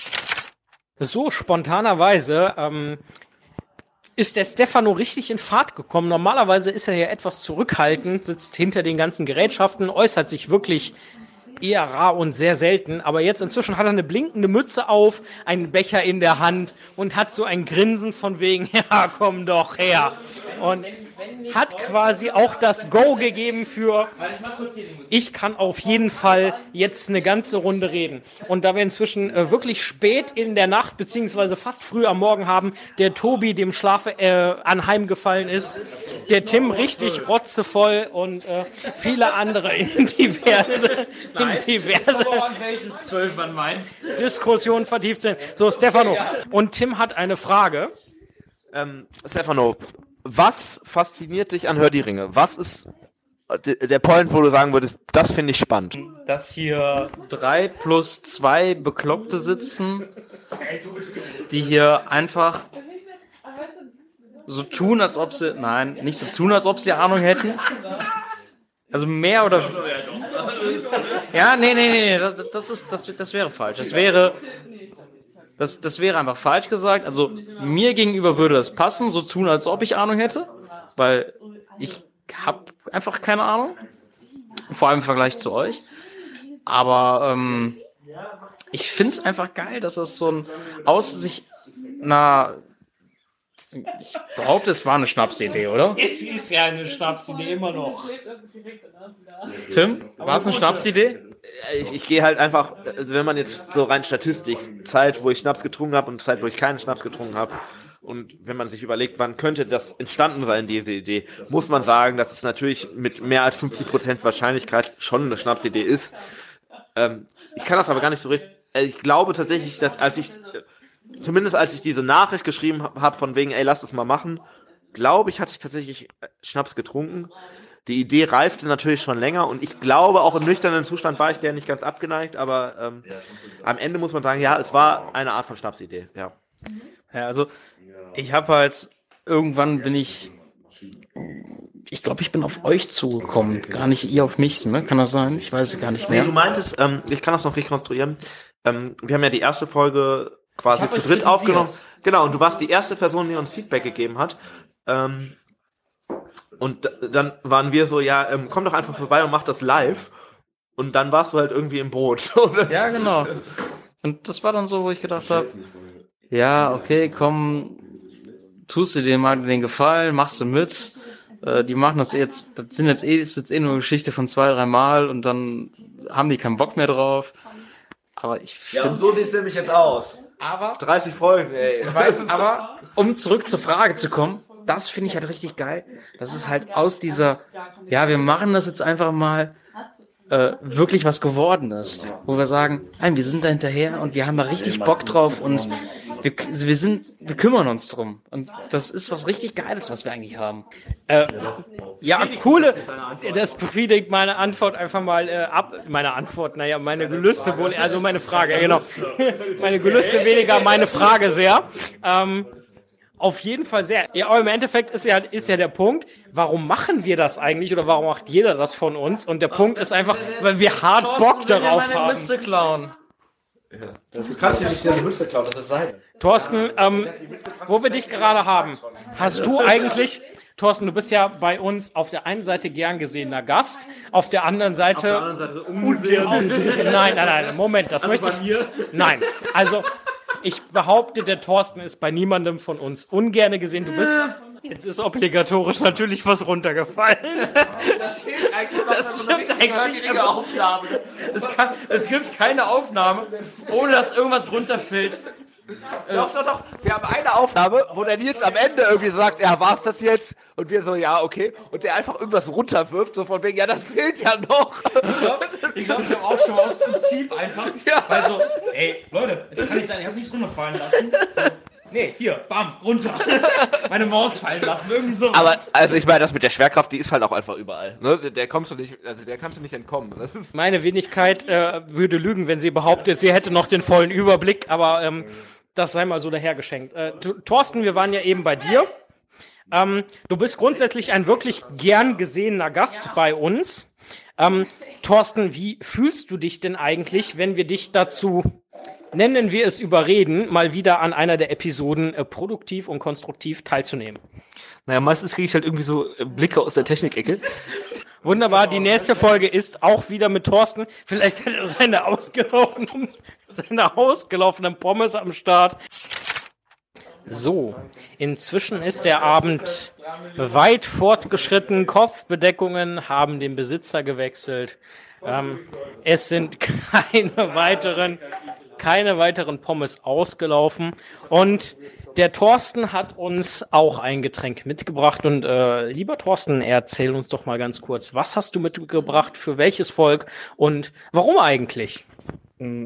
So spontanerweise ähm, ist der Stefano richtig in Fahrt gekommen. Normalerweise ist er ja etwas zurückhaltend, sitzt hinter den ganzen Gerätschaften, äußert sich wirklich eher rar und sehr selten. Aber jetzt inzwischen hat er eine blinkende Mütze auf, einen Becher in der Hand und hat so ein Grinsen von wegen, ja, komm doch her. Und hat quasi auch das Go gegeben für, ich kann auf jeden Fall jetzt eine ganze Runde reden. Und da wir inzwischen äh, wirklich spät in der Nacht, beziehungsweise fast früh am Morgen haben, der Tobi dem Schlaf äh, anheimgefallen ist, der Tim richtig rotzevoll und äh, viele andere in diverse, in diverse. Diskussionen vertieft sind. So, Stefano. Und Tim hat eine Frage. Ähm, Stefano, was fasziniert dich an Hör die Ringe? Was ist d- der Point, wo du sagen würdest, das finde ich spannend? Dass hier drei plus zwei Bekloppte sitzen, die hier einfach so tun, als ob sie, nein, nicht so tun, als ob sie Ahnung hätten. Also mehr oder. Ja, nee, nee, nee, das ist, das, das wäre falsch. Das wäre, das, das wäre einfach falsch gesagt. Also mir gegenüber würde das passen, so tun, als ob ich Ahnung hätte, weil ich habe einfach keine Ahnung. Vor allem im Vergleich zu euch. Aber ähm, ich finde es einfach geil, dass das so ein aus sich na ich behaupte, es war eine Schnapsidee, oder? Es ist ja eine Schnapsidee immer noch. Tim, war es eine Schnapsidee? Ich, ich gehe halt einfach, also wenn man jetzt so rein Statistik, Zeit, wo ich Schnaps getrunken habe und Zeit, wo ich keinen Schnaps getrunken habe, und wenn man sich überlegt, wann könnte das entstanden sein, diese Idee, muss man sagen, dass es natürlich mit mehr als 50% Wahrscheinlichkeit schon eine Schnapsidee ist. Ähm, ich kann das aber gar nicht so richtig. Also ich glaube tatsächlich, dass als ich, zumindest als ich diese Nachricht geschrieben habe, von wegen, ey, lass das mal machen, glaube ich, hatte ich tatsächlich Schnaps getrunken. Die Idee reifte natürlich schon länger und ich glaube, auch im nüchternen Zustand war ich der nicht ganz abgeneigt, aber ähm, am Ende muss man sagen, ja, es war eine Art von Schnapsidee, ja. Ja, also ich habe halt irgendwann bin ich ich glaube, ich bin auf euch zugekommen, gar nicht ihr auf mich, ne? Kann das sein? Ich weiß es gar nicht Nee, mehr. du meintest, ähm, ich kann das noch rekonstruieren. Ähm, wir haben ja die erste Folge quasi zu dritt aufgenommen. Genau, und du warst die erste Person, die uns Feedback gegeben hat. Ähm, und dann waren wir so, ja, ähm, komm doch einfach vorbei und mach das live. Und dann warst du halt irgendwie im Boot. oder? Ja, genau. Und das war dann so, wo ich gedacht habe, ja, okay, komm, tust du dir mal den Gefallen, machst du mit. Äh, die machen das jetzt, das sind jetzt eh, ist jetzt eh nur eine Geschichte von zwei, drei Mal und dann haben die keinen Bock mehr drauf. Aber ich Ja, und so sieht's nämlich jetzt aus. aber 30 Folgen, ey. Ich weiß, aber um zurück zur Frage zu kommen, das finde ich halt richtig geil. Das ist halt aus dieser, ja, wir machen das jetzt einfach mal, äh, wirklich was geworden ist. Wo wir sagen, nein, wir sind da hinterher und wir haben da richtig Bock drauf und wir, wir sind, wir kümmern uns drum. Und das ist was richtig Geiles, was wir eigentlich haben. Äh, ja, coole. Das befriedigt meine Antwort einfach mal äh, ab. Meine Antwort, naja, meine Gelüste wohl, also meine Frage, genau. meine Gelüste weniger meine Frage sehr. Ähm, auf jeden Fall sehr. Ja, aber im Endeffekt ist ja, ist ja der Punkt, warum machen wir das eigentlich oder warum macht jeder das von uns? Und der Punkt ist einfach, weil wir hart Bock darauf haben. Mütze klauen. Du kannst ja nicht die Mütze klauen, das ist sein. Thorsten, ähm, wo wir dich gerade haben, hast du eigentlich, Thorsten, du bist ja bei uns auf der einen Seite gern gesehener Gast, auf der anderen Seite. Seite Nein, nein, nein, Moment, das möchte ich. Nein, also ich behaupte, der Thorsten ist bei niemandem von uns ungerne gesehen. Du bist. Jetzt ist obligatorisch natürlich was runtergefallen. Das stimmt eigentlich nicht. Aufnahme. Es, kann, es gibt keine Aufnahme, ohne dass irgendwas runterfällt. Doch, doch, doch. Wir haben eine Aufnahme, wo der Nils am Ende irgendwie sagt, ja, war's das jetzt? Und wir so, ja, okay. Und der einfach irgendwas runterwirft, so von wegen, ja, das fehlt ja noch. Ich glaube, ich glaub, wir haben auch schon mal aus Prinzip einfach. Ja. Weil so, ey, Leute, es kann nicht sein, ich habe nichts runterfallen lassen. So, nee, hier, bam, runter. Meine Maus fallen lassen, irgendwie so. Aber, also ich meine, das mit der Schwerkraft, die ist halt auch einfach überall. Ne? Der- Der kommst du nicht, also der kannst du nicht entkommen. Das ist Meine Wenigkeit äh, würde lügen, wenn sie behauptet, sie hätte noch den vollen Überblick, aber ähm, das sei mal so dahergeschenkt. Äh, Thorsten, wir waren ja eben bei dir. Ähm, du bist grundsätzlich ein wirklich gern gesehener Gast bei uns. Ähm, Thorsten, wie fühlst du dich denn eigentlich, wenn wir dich dazu, nennen wir es überreden, mal wieder an einer der Episoden äh, produktiv und konstruktiv teilzunehmen? Naja, meistens kriege ich halt irgendwie so äh, Blicke aus der Technikecke. Wunderbar, die nächste Folge ist auch wieder mit Thorsten. Vielleicht hat er seine ausgelaufenen, seine ausgelaufenen Pommes am Start. So, inzwischen ist der Abend weit fortgeschritten. Kopfbedeckungen haben den Besitzer gewechselt. Ähm, es sind keine weiteren, keine weiteren Pommes ausgelaufen. Und der Thorsten hat uns auch ein Getränk mitgebracht. Und äh, lieber Thorsten, erzähl uns doch mal ganz kurz, was hast du mitgebracht, für welches Volk und warum eigentlich?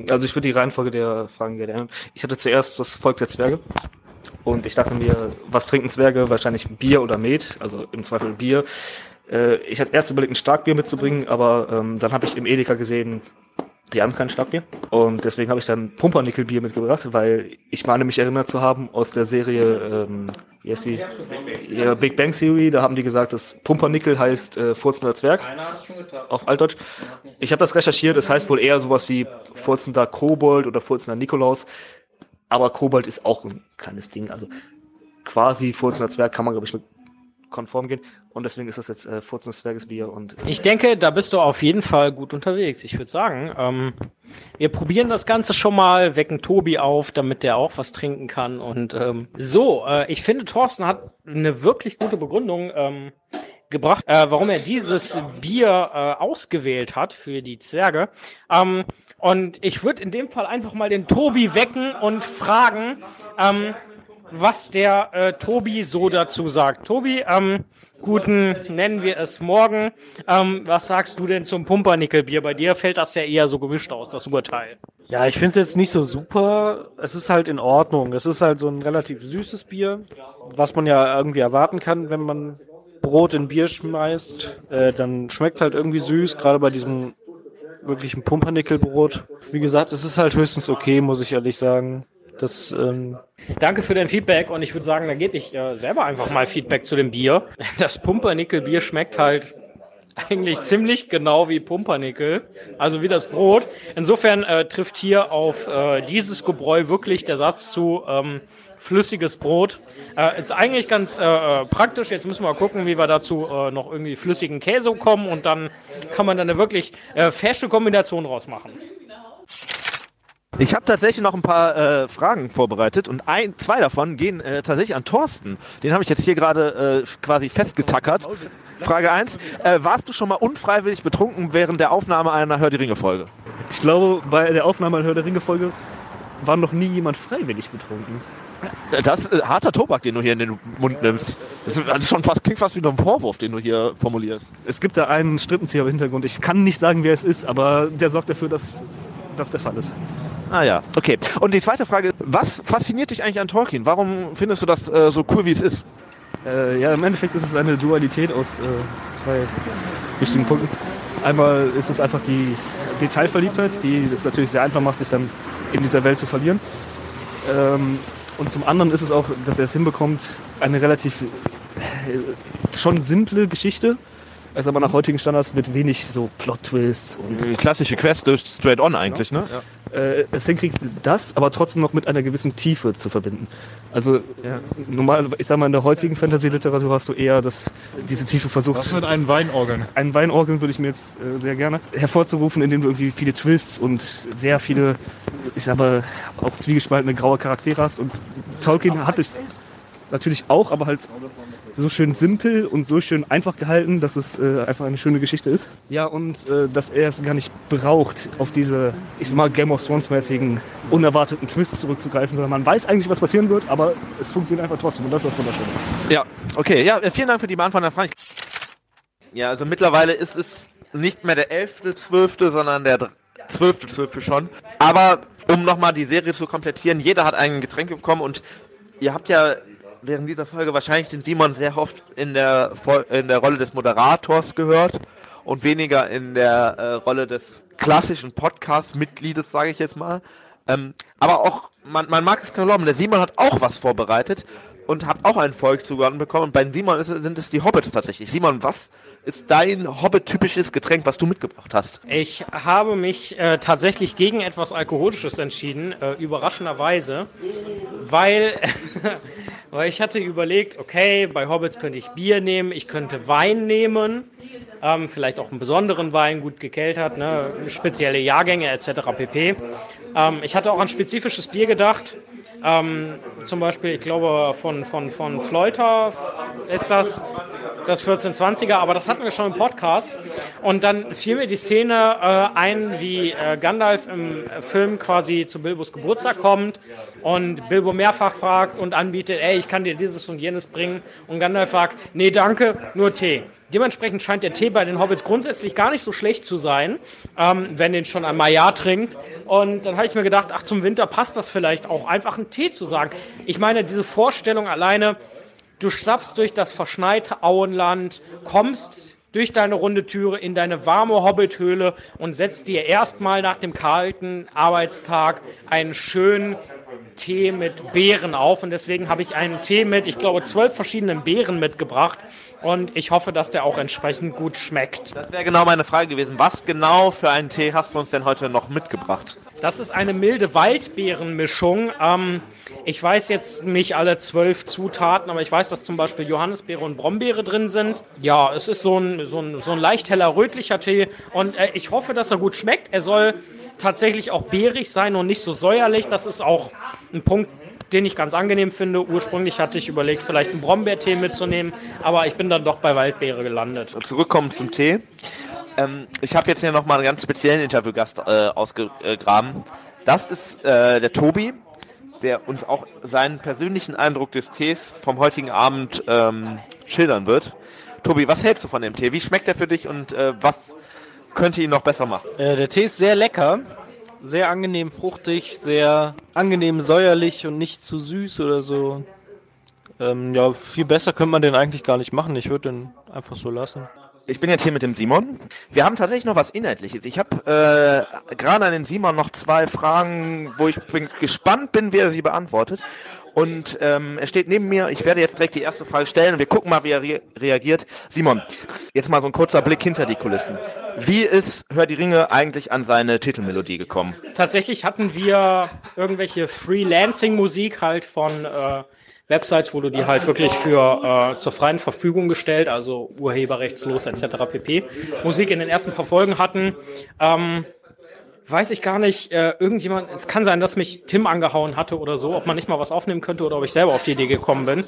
Also ich würde die Reihenfolge der Fragen gerne ändern. Ich hatte zuerst das Volk der Zwerge. Und ich dachte mir, was trinken Zwerge? Wahrscheinlich Bier oder Met, also im Zweifel Bier. Äh, ich hatte erst überlegt, ein Starkbier mitzubringen, aber ähm, dann habe ich im Edeka gesehen, die haben kein Starkbier. Und deswegen habe ich dann Pumpernickelbier mitgebracht, weil ich meine mich erinnert zu haben aus der Serie, ähm, wie heißt die? Ja, Big Bang Theory, da haben die gesagt, dass Pumpernickel heißt äh, furzender Zwerg auf Altdeutsch. Ich habe das recherchiert, es heißt wohl eher sowas wie furzender Kobold oder furzender Nikolaus. Aber Kobold ist auch ein kleines Ding. Also quasi furzender Zwerg kann man, glaube ich, mit konform gehen. Und deswegen ist das jetzt äh, furzendes Zwergesbier. Und äh, Ich denke, da bist du auf jeden Fall gut unterwegs. Ich würde sagen, ähm, wir probieren das Ganze schon mal, wecken Tobi auf, damit der auch was trinken kann. Und ähm, so, äh, ich finde, Thorsten hat eine wirklich gute Begründung. Ähm, gebracht, äh, warum er dieses Bier äh, ausgewählt hat für die Zwerge. Ähm, und ich würde in dem Fall einfach mal den Tobi wecken und fragen, ähm, was der äh, Tobi so dazu sagt. Tobi, ähm, guten, nennen wir es morgen. Ähm, was sagst du denn zum Pumpernickelbier? Bei dir fällt das ja eher so gemischt aus, das Urteil. Ja, ich finde es jetzt nicht so super. Es ist halt in Ordnung. Es ist halt so ein relativ süßes Bier, was man ja irgendwie erwarten kann, wenn man Brot in Bier schmeißt. Äh, dann schmeckt halt irgendwie süß, gerade bei diesem wirklichen Pumpernickelbrot. Wie gesagt, es ist halt höchstens okay, muss ich ehrlich sagen. Das, ähm Danke für dein Feedback und ich würde sagen, da gebe ich äh, selber einfach mal Feedback zu dem Bier. Das Pumpernickel-Bier schmeckt halt eigentlich ziemlich genau wie Pumpernickel, also wie das Brot. Insofern äh, trifft hier auf äh, dieses Gebräu wirklich der Satz zu ähm, flüssiges Brot. Äh, ist eigentlich ganz äh, äh, praktisch. Jetzt müssen wir mal gucken, wie wir dazu äh, noch irgendwie flüssigen Käse kommen und dann kann man dann eine wirklich fesche Kombination rausmachen. Ich habe tatsächlich noch ein paar äh, Fragen vorbereitet und ein, zwei davon gehen äh, tatsächlich an Thorsten. Den habe ich jetzt hier gerade äh, quasi festgetackert. Frage 1. Äh, warst du schon mal unfreiwillig betrunken während der Aufnahme einer Hör die Ringe Folge? Ich glaube, bei der Aufnahme einer Hör der Ringe Folge war noch nie jemand freiwillig betrunken. Das ist äh, harter Tobak, den du hier in den Mund nimmst. Das ist schon fast, klingt fast wie ein Vorwurf, den du hier formulierst. Es gibt da einen Strippenzieher im Hintergrund. Ich kann nicht sagen, wer es ist, aber der sorgt dafür, dass das der Fall ist. Ah ja, okay. Und die zweite Frage, was fasziniert dich eigentlich an Tolkien? Warum findest du das äh, so cool, wie es ist? Äh, ja, im Endeffekt ist es eine Dualität aus äh, zwei wichtigen Punkten. Einmal ist es einfach die Detailverliebtheit, die es natürlich sehr einfach macht, sich dann in dieser Welt zu verlieren. Ähm, und zum anderen ist es auch, dass er es hinbekommt, eine relativ äh, schon simple Geschichte, also aber nach heutigen Standards mit wenig so Plot-Twists und Die klassische Quest durch Straight On eigentlich, ne? äh, es hinkriegt, das aber trotzdem noch mit einer gewissen Tiefe zu verbinden. Also ja, normal, ich sag mal, in der heutigen Fantasy-Literatur hast du eher das, diese Tiefe versucht. Was mit einem Weinorgeln? Einen Weinorgeln würde ich mir jetzt äh, sehr gerne hervorzurufen, indem du irgendwie viele Twists und sehr viele, ich sag mal, auch zwiegespaltene graue Charaktere hast. Und Tolkien hat es natürlich auch, aber halt so schön simpel und so schön einfach gehalten, dass es äh, einfach eine schöne Geschichte ist. Ja, und äh, dass er es gar nicht braucht, auf diese, ich sag mal, Game of Thrones-mäßigen, unerwarteten Twists zurückzugreifen, sondern man weiß eigentlich, was passieren wird, aber es funktioniert einfach trotzdem und das ist das Wunderschöne. Ja, okay. Ja, äh, vielen Dank für die Beantwortung der Frage. Ja, also mittlerweile ist es nicht mehr der 11.12., sondern der 12.12. schon. Aber um nochmal die Serie zu komplettieren, jeder hat ein Getränk bekommen und ihr habt ja während dieser Folge wahrscheinlich den Simon sehr oft in der, in der Rolle des Moderators gehört und weniger in der äh, Rolle des klassischen Podcast-Mitgliedes, sage ich jetzt mal. Ähm, aber auch, man, man mag es kaum glauben, der Simon hat auch was vorbereitet und hat auch ein Volk zugehört bekommen. Und bei Simon ist, sind es die Hobbits tatsächlich. Simon, was ist dein Hobbit-typisches Getränk, was du mitgebracht hast? Ich habe mich äh, tatsächlich gegen etwas Alkoholisches entschieden, äh, überraschenderweise, weil, weil ich hatte überlegt, okay, bei Hobbits könnte ich Bier nehmen, ich könnte Wein nehmen, ähm, vielleicht auch einen besonderen Wein, gut gekeltert, ne, spezielle Jahrgänge etc. pp. Ähm, ich hatte auch an spezifisches Bier gedacht. Ähm, zum Beispiel, ich glaube, von, von, von Fleuter ist das, das 1420er, aber das hatten wir schon im Podcast. Und dann fiel mir die Szene äh, ein, wie äh, Gandalf im Film quasi zu Bilbos Geburtstag kommt und Bilbo mehrfach fragt und anbietet, ey, ich kann dir dieses und jenes bringen. Und Gandalf sagt, nee, danke, nur Tee. Dementsprechend scheint der Tee bei den Hobbits grundsätzlich gar nicht so schlecht zu sein, ähm, wenn den schon einmal ja trinkt. Und dann habe ich mir gedacht, ach, zum Winter passt das vielleicht auch, einfach einen Tee zu sagen. Ich meine, diese Vorstellung alleine, du stapfst durch das verschneite Auenland, kommst durch deine runde Türe in deine warme Hobbithöhle und setzt dir erstmal nach dem kalten Arbeitstag einen schönen Tee mit Beeren auf und deswegen habe ich einen Tee mit, ich glaube, zwölf verschiedenen Beeren mitgebracht und ich hoffe, dass der auch entsprechend gut schmeckt. Das wäre genau meine Frage gewesen. Was genau für einen Tee hast du uns denn heute noch mitgebracht? Das ist eine milde Waldbeerenmischung. Ähm, ich weiß jetzt nicht alle zwölf Zutaten, aber ich weiß, dass zum Beispiel Johannisbeere und Brombeere drin sind. Ja, es ist so ein, so ein, so ein leicht heller rötlicher Tee und äh, ich hoffe, dass er gut schmeckt. Er soll tatsächlich auch beerig sein und nicht so säuerlich. Das ist auch ein Punkt, den ich ganz angenehm finde. Ursprünglich hatte ich überlegt, vielleicht einen Brombeertee mitzunehmen, aber ich bin dann doch bei Waldbeere gelandet. Zurückkommen zum Tee. Ähm, ich habe jetzt hier nochmal einen ganz speziellen Interviewgast äh, ausgegraben. Das ist äh, der Tobi, der uns auch seinen persönlichen Eindruck des Tees vom heutigen Abend ähm, schildern wird. Tobi, was hältst du von dem Tee? Wie schmeckt er für dich und äh, was könnte ihn noch besser machen? Äh, der Tee ist sehr lecker, sehr angenehm fruchtig, sehr angenehm säuerlich und nicht zu süß oder so. Ähm, ja, viel besser könnte man den eigentlich gar nicht machen. Ich würde den einfach so lassen. Ich bin jetzt hier mit dem Simon. Wir haben tatsächlich noch was Inhaltliches. Ich habe äh, gerade an den Simon noch zwei Fragen, wo ich bin, gespannt bin, wie er sie beantwortet. Und ähm, er steht neben mir. Ich werde jetzt direkt die erste Frage stellen wir gucken mal, wie er re reagiert. Simon, jetzt mal so ein kurzer Blick hinter die Kulissen. Wie ist Hör die Ringe eigentlich an seine Titelmelodie gekommen? Tatsächlich hatten wir irgendwelche Freelancing-Musik halt von äh, Websites, wo du die halt wirklich für äh, zur freien Verfügung gestellt, also urheberrechtslos etc. pp. Musik in den ersten paar Folgen hatten. Ähm, weiß ich gar nicht, äh, irgendjemand, es kann sein, dass mich Tim angehauen hatte oder so, ob man nicht mal was aufnehmen könnte oder ob ich selber auf die Idee gekommen bin.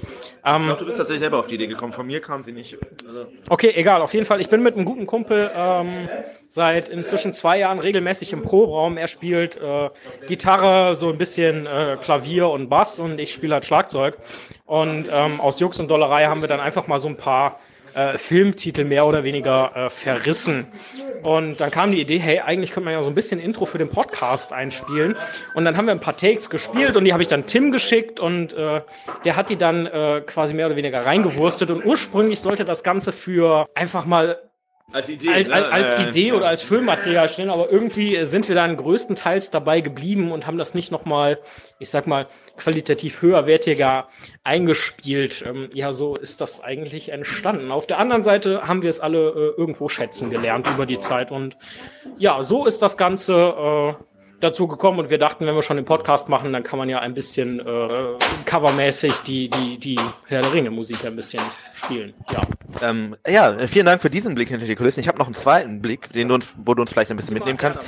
Ähm, ich glaube, du bist tatsächlich selber auf die Idee gekommen. Von mir kam sie nicht. Also okay, egal, auf jeden Fall. Ich bin mit einem guten Kumpel ähm, seit inzwischen zwei Jahren regelmäßig im Proberaum. Er spielt äh, Gitarre, so ein bisschen äh, Klavier und Bass und ich spiele halt Schlagzeug. Und ähm, aus Jux und Dollerei haben wir dann einfach mal so ein paar äh, Filmtitel mehr oder weniger äh, verrissen. Und dann kam die Idee, hey, eigentlich könnte man ja so ein bisschen Intro für den Podcast einspielen. Und dann haben wir ein paar Takes gespielt und die habe ich dann Tim geschickt und äh, der hat die dann äh, quasi mehr oder weniger reingewurstet. Und ursprünglich sollte das Ganze für einfach mal als Idee, als, als, als äh, Idee oder als Filmmaterial stehen, aber irgendwie sind wir dann größtenteils dabei geblieben und haben das nicht nochmal, ich sag mal, qualitativ höherwertiger eingespielt. Ähm, ja, so ist das eigentlich entstanden. Auf der anderen Seite haben wir es alle äh, irgendwo schätzen gelernt über die Zeit und ja, so ist das Ganze äh, dazu gekommen und wir dachten, wenn wir schon den Podcast machen, dann kann man ja ein bisschen äh, covermäßig die, die, die Herr der Ringe Musik ein bisschen spielen. Ja. Ähm, ja, vielen Dank für diesen Blick hinter die Kulissen. Ich habe noch einen zweiten Blick, den du uns, wo du uns vielleicht ein bisschen mitnehmen kannst.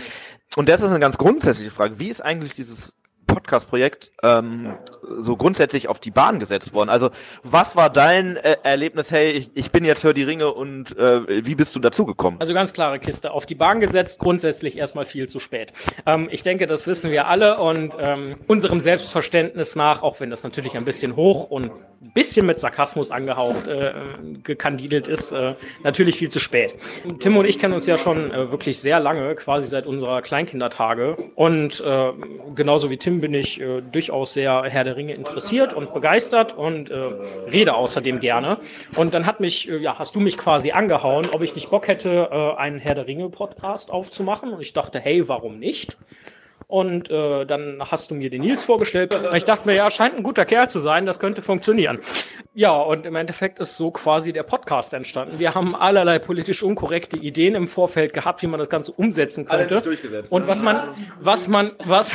Und das ist eine ganz grundsätzliche Frage. Wie ist eigentlich dieses Podcast-Projekt ähm, so grundsätzlich auf die Bahn gesetzt worden? Also was war dein äh, Erlebnis, hey, ich, ich bin jetzt für die Ringe und äh, wie bist du dazugekommen? Also ganz klare Kiste. Auf die Bahn gesetzt, grundsätzlich erstmal viel zu spät. Ähm, ich denke, das wissen wir alle und ähm, unserem Selbstverständnis nach, auch wenn das natürlich ein bisschen hoch und ein bisschen mit Sarkasmus angehaucht, äh, gekandidelt ist, äh, natürlich viel zu spät. Tim und ich kennen uns ja schon äh, wirklich sehr lange, quasi seit unserer Kleinkindertage und äh, genauso wie Tim bin ich äh, durchaus sehr Herr der Ringe interessiert und begeistert und äh, rede außerdem gerne. Und dann hat mich, äh, ja, hast du mich quasi angehauen, ob ich nicht Bock hätte, äh, einen Herr der Ringe Podcast aufzumachen. Und ich dachte, hey, warum nicht? Und äh, dann hast du mir den Nils vorgestellt. Ich dachte mir, ja, scheint ein guter Kerl zu sein, das könnte funktionieren. Ja, und im Endeffekt ist so quasi der Podcast entstanden. Wir haben allerlei politisch unkorrekte Ideen im Vorfeld gehabt, wie man das Ganze umsetzen könnte. Und was man, was man, was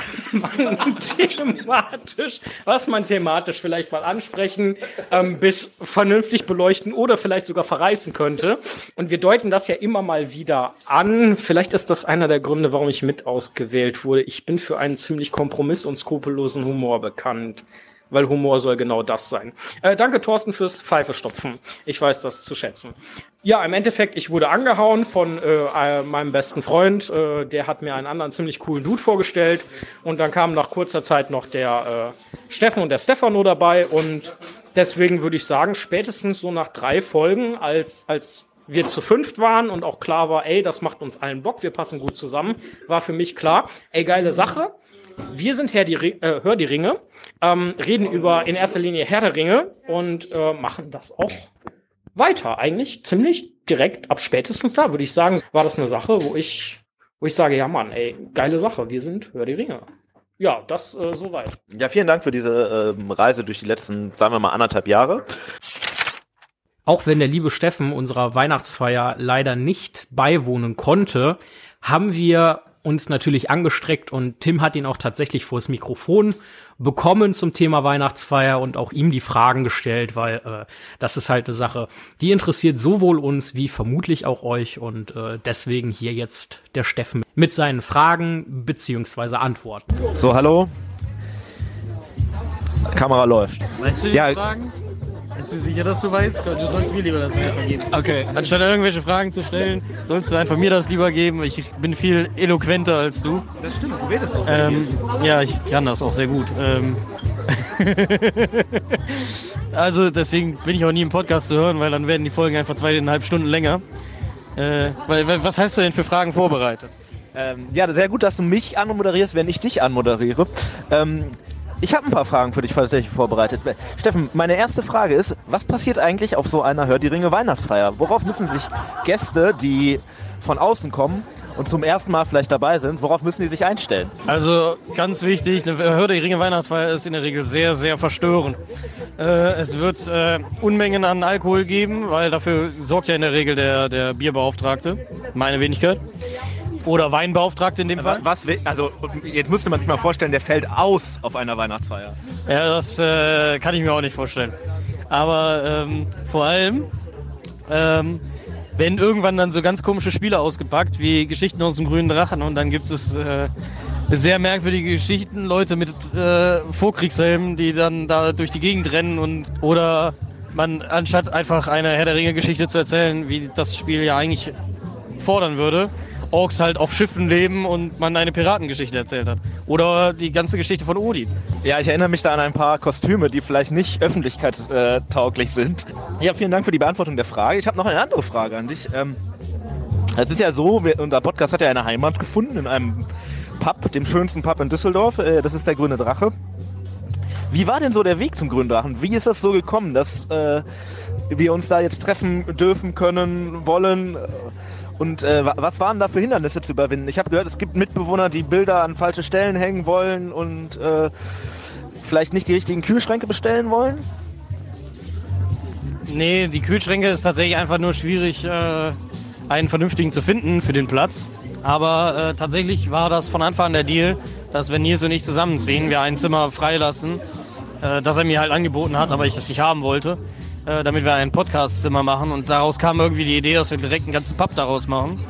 man thematisch, was man thematisch vielleicht mal ansprechen, ähm, bis vernünftig beleuchten oder vielleicht sogar verreißen könnte. Und wir deuten das ja immer mal wieder an. Vielleicht ist das einer der Gründe, warum ich mit ausgewählt wurde. Ich bin für einen ziemlich kompromiss- und skrupellosen Humor bekannt weil Humor soll genau das sein. Äh, danke, Thorsten, fürs Pfeifestopfen. Ich weiß das zu schätzen. Ja, im Endeffekt, ich wurde angehauen von äh, meinem besten Freund. Äh, der hat mir einen anderen ziemlich coolen Dude vorgestellt. Und dann kam nach kurzer Zeit noch der äh, Steffen und der Stefano dabei. Und deswegen würde ich sagen, spätestens so nach drei Folgen, als, als wir zu fünft waren und auch klar war, ey, das macht uns allen Bock, wir passen gut zusammen, war für mich klar, ey, geile Sache. Wir sind Herr die, äh, Hör die Ringe, ähm, reden über in erster Linie Herr der Ringe und äh, machen das auch weiter. Eigentlich ziemlich direkt ab spätestens da, würde ich sagen, war das eine Sache, wo ich, wo ich sage, ja Mann, ey, geile Sache, wir sind Hör die Ringe. Ja, das äh, soweit. Ja, vielen Dank für diese ähm, Reise durch die letzten, sagen wir mal, anderthalb Jahre. Auch wenn der liebe Steffen unserer Weihnachtsfeier leider nicht beiwohnen konnte, haben wir uns natürlich angestreckt und Tim hat ihn auch tatsächlich vors Mikrofon bekommen zum Thema Weihnachtsfeier und auch ihm die Fragen gestellt, weil äh, das ist halt eine Sache, die interessiert sowohl uns wie vermutlich auch euch und äh, deswegen hier jetzt der Steffen mit seinen Fragen beziehungsweise Antworten. So, hallo. Kamera läuft. Weißt du die Ja. Fragen? Bist du sicher, dass du weißt? Du sollst mir lieber das geben. Okay. Anstatt irgendwelche Fragen zu stellen, sollst du einfach mir das lieber geben. Ich bin viel eloquenter als du. Das stimmt, du redest auch Ähm, ja, ich kann das auch sehr gut. Ähm, also deswegen bin ich auch nie im Podcast zu hören, weil dann werden die Folgen einfach zweieinhalb Stunden länger. Äh, weil- was hast du denn für Fragen vorbereitet? Ähm, ja, sehr gut, dass du mich anmoderierst, wenn ich dich anmoderiere. Ähm, ich habe ein paar Fragen für dich tatsächlich vorbereitet. Steffen, meine erste Frage ist, was passiert eigentlich auf so einer Hör die Ringe Weihnachtsfeier? Worauf müssen sich Gäste, die von außen kommen und zum ersten Mal vielleicht dabei sind, worauf müssen die sich einstellen? Also ganz wichtig, eine Hörde Ringe Weihnachtsfeier ist in der Regel sehr, sehr verstörend. Äh, es wird äh, Unmengen an Alkohol geben, weil dafür sorgt ja in der Regel der, der Bierbeauftragte, meine Wenigkeit. Oder Weinbeauftragte in dem Fall. Was, also jetzt müsste man sich mal vorstellen, der fällt aus auf einer Weihnachtsfeier. Ja, das äh, kann ich mir auch nicht vorstellen. Aber ähm, vor allem, ähm, werden irgendwann dann so ganz komische Spiele ausgepackt, wie Geschichten aus dem grünen Drachen und dann gibt es äh, sehr merkwürdige Geschichten, Leute mit äh, Vorkriegshelmen, die dann da durch die Gegend rennen und oder man anstatt einfach eine Herr der Ringe Geschichte zu erzählen, wie das Spiel ja eigentlich fordern würde, Orks halt auf Schiffen leben und man eine Piratengeschichte erzählt hat. Oder die ganze Geschichte von Odin. Ja, ich erinnere mich da an ein paar Kostüme, die vielleicht nicht öffentlichkeitstauglich sind. Ja, vielen Dank für die Beantwortung der Frage. Ich habe noch eine andere Frage an dich. Ähm, es ist ja so, unser Podcast hat ja eine Heimat gefunden in einem Pub, dem schönsten Pub in Düsseldorf. Äh, das ist der Grüne Drache. Wie war denn so der Weg zum Grünen Drachen? Wie ist das so gekommen, dass äh, wir uns da jetzt treffen dürfen, können, wollen? Und äh, wa- was waren da für Hindernisse zu überwinden? Ich habe gehört, es gibt Mitbewohner, die Bilder an falsche Stellen hängen wollen und äh, vielleicht nicht die richtigen Kühlschränke bestellen wollen. Nee, die Kühlschränke ist tatsächlich einfach nur schwierig, äh, einen vernünftigen zu finden für den Platz. Aber äh, tatsächlich war das von Anfang an der Deal, dass wenn Nils und ich zusammenziehen, wir ein Zimmer freilassen, äh, das er mir halt angeboten hat, aber ich das nicht haben wollte, äh, damit wir ein Podcast-Zimmer machen. Und daraus kam irgendwie die Idee, dass wir direkt einen ganzen Pub daraus machen.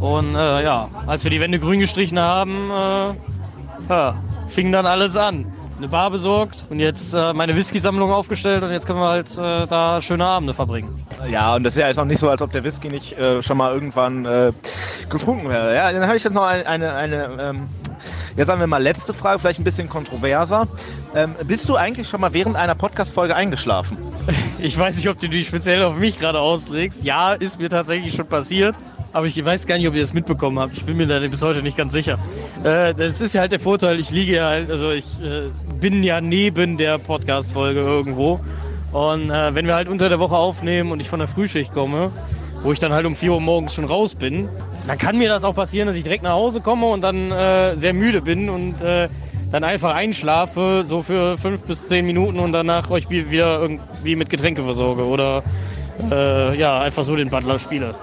Und äh, ja, als wir die Wände grün gestrichen haben, äh, ja, fing dann alles an. Eine Bar besorgt und jetzt äh, meine Whisky-Sammlung aufgestellt und jetzt können wir halt äh, da schöne Abende verbringen. Ja, und das ist ja jetzt auch nicht so, als ob der Whisky nicht äh, schon mal irgendwann getrunken wäre. Ja, dann habe ich jetzt noch eine, eine, eine ähm, jetzt sagen wir mal letzte Frage, vielleicht ein bisschen kontroverser. Ähm, bist du eigentlich schon mal während einer Podcast-Folge eingeschlafen? Ich weiß nicht, ob du die speziell auf mich gerade auslegst. Ja, ist mir tatsächlich schon passiert. Aber ich weiß gar nicht, ob ihr das mitbekommen habt. Ich bin mir da bis heute nicht ganz sicher. Äh, das ist ja halt der Vorteil. Ich liege ja halt, also ich äh, bin ja neben der Podcast-Folge irgendwo. Und äh, wenn wir halt unter der Woche aufnehmen und ich von der Frühschicht komme, wo ich dann halt um 4 Uhr morgens schon raus bin, dann kann mir das auch passieren, dass ich direkt nach Hause komme und dann äh, sehr müde bin und äh, dann einfach einschlafe, so für fünf bis zehn Minuten und danach euch wie- wieder irgendwie mit Getränke versorge oder äh, ja, einfach so den Butler spiele.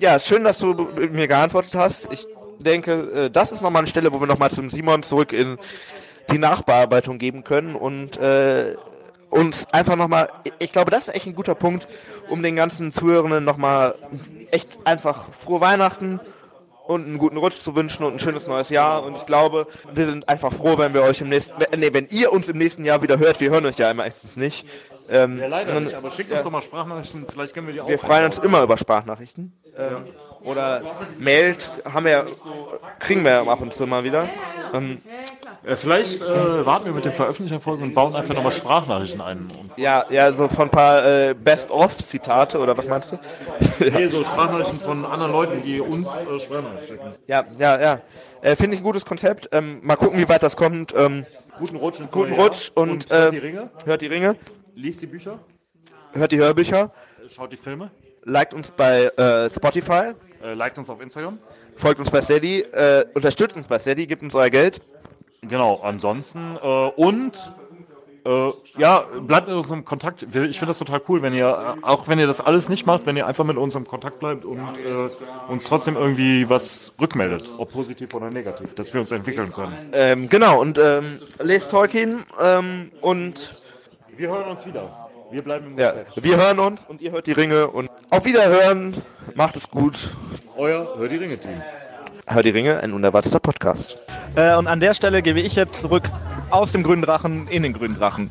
Ja, schön, dass du mir geantwortet hast. Ich denke, äh, das ist nochmal eine Stelle, wo wir nochmal zum Simon zurück in die Nachbearbeitung geben können und äh, uns einfach nochmal, ich glaube, das ist echt ein guter Punkt, um den ganzen Zuhörenden nochmal echt einfach frohe Weihnachten und einen guten Rutsch zu wünschen und ein schönes neues Jahr. Und ich glaube, wir sind einfach froh, wenn wir euch im nächsten, nee, wenn ihr uns im nächsten Jahr wieder hört. Wir hören euch ja meistens nicht. Ähm, Ja, leider nicht, aber schickt uns doch mal Sprachnachrichten, vielleicht können wir die auch. wir freuen uns immer über Sprachnachrichten. Ähm, oder Mailt haben wir, kriegen wir ja ab und zu mal wieder. Ähm, Äh, vielleicht äh, warten wir mit den Veröffentlichungsfolgen und bauen einfach nochmal Sprachnachrichten ein. Ja, ja, so von ein paar äh, Best-of-Zitate oder was meinst du? nee, so Sprachnachrichten von anderen Leuten, die uns äh, Sprachnachrichten schicken. Ja, ja, ja. Äh, Finde ich ein gutes Konzept. Ähm, mal gucken, wie weit das kommt. Ähm, Guten Rutsch ins guten. Rutsch und, Und hört äh, die Ringe. Hört die Ringe, Liest die Bücher, hört die Hörbücher, äh, schaut die Filme, liked uns bei äh, Spotify, äh, liked uns auf Instagram. folgt uns bei Steady, äh, unterstützt uns bei Steady, gebt uns euer Geld. Genau, ansonsten äh, und äh, ja, bleibt mit uns im Kontakt. Ich finde das total cool, wenn ihr, auch wenn ihr das alles nicht macht, wenn ihr einfach mit uns im Kontakt bleibt und äh, uns trotzdem irgendwie was rückmeldet, ob positiv oder negativ, dass wir uns entwickeln können. Ähm, genau, und ähm, lest Tolkien ähm, und Wir hören uns wieder. Wir bleiben im ja, wir hören uns und ihr hört die Ringe und auf Wiederhören, macht es gut. Euer Hör die Ringe-Team. Hört die Ringe, ein unerwarteter Podcast. Äh, und an der Stelle gebe ich jetzt zurück aus dem grünen Drachen in den grünen Drachen.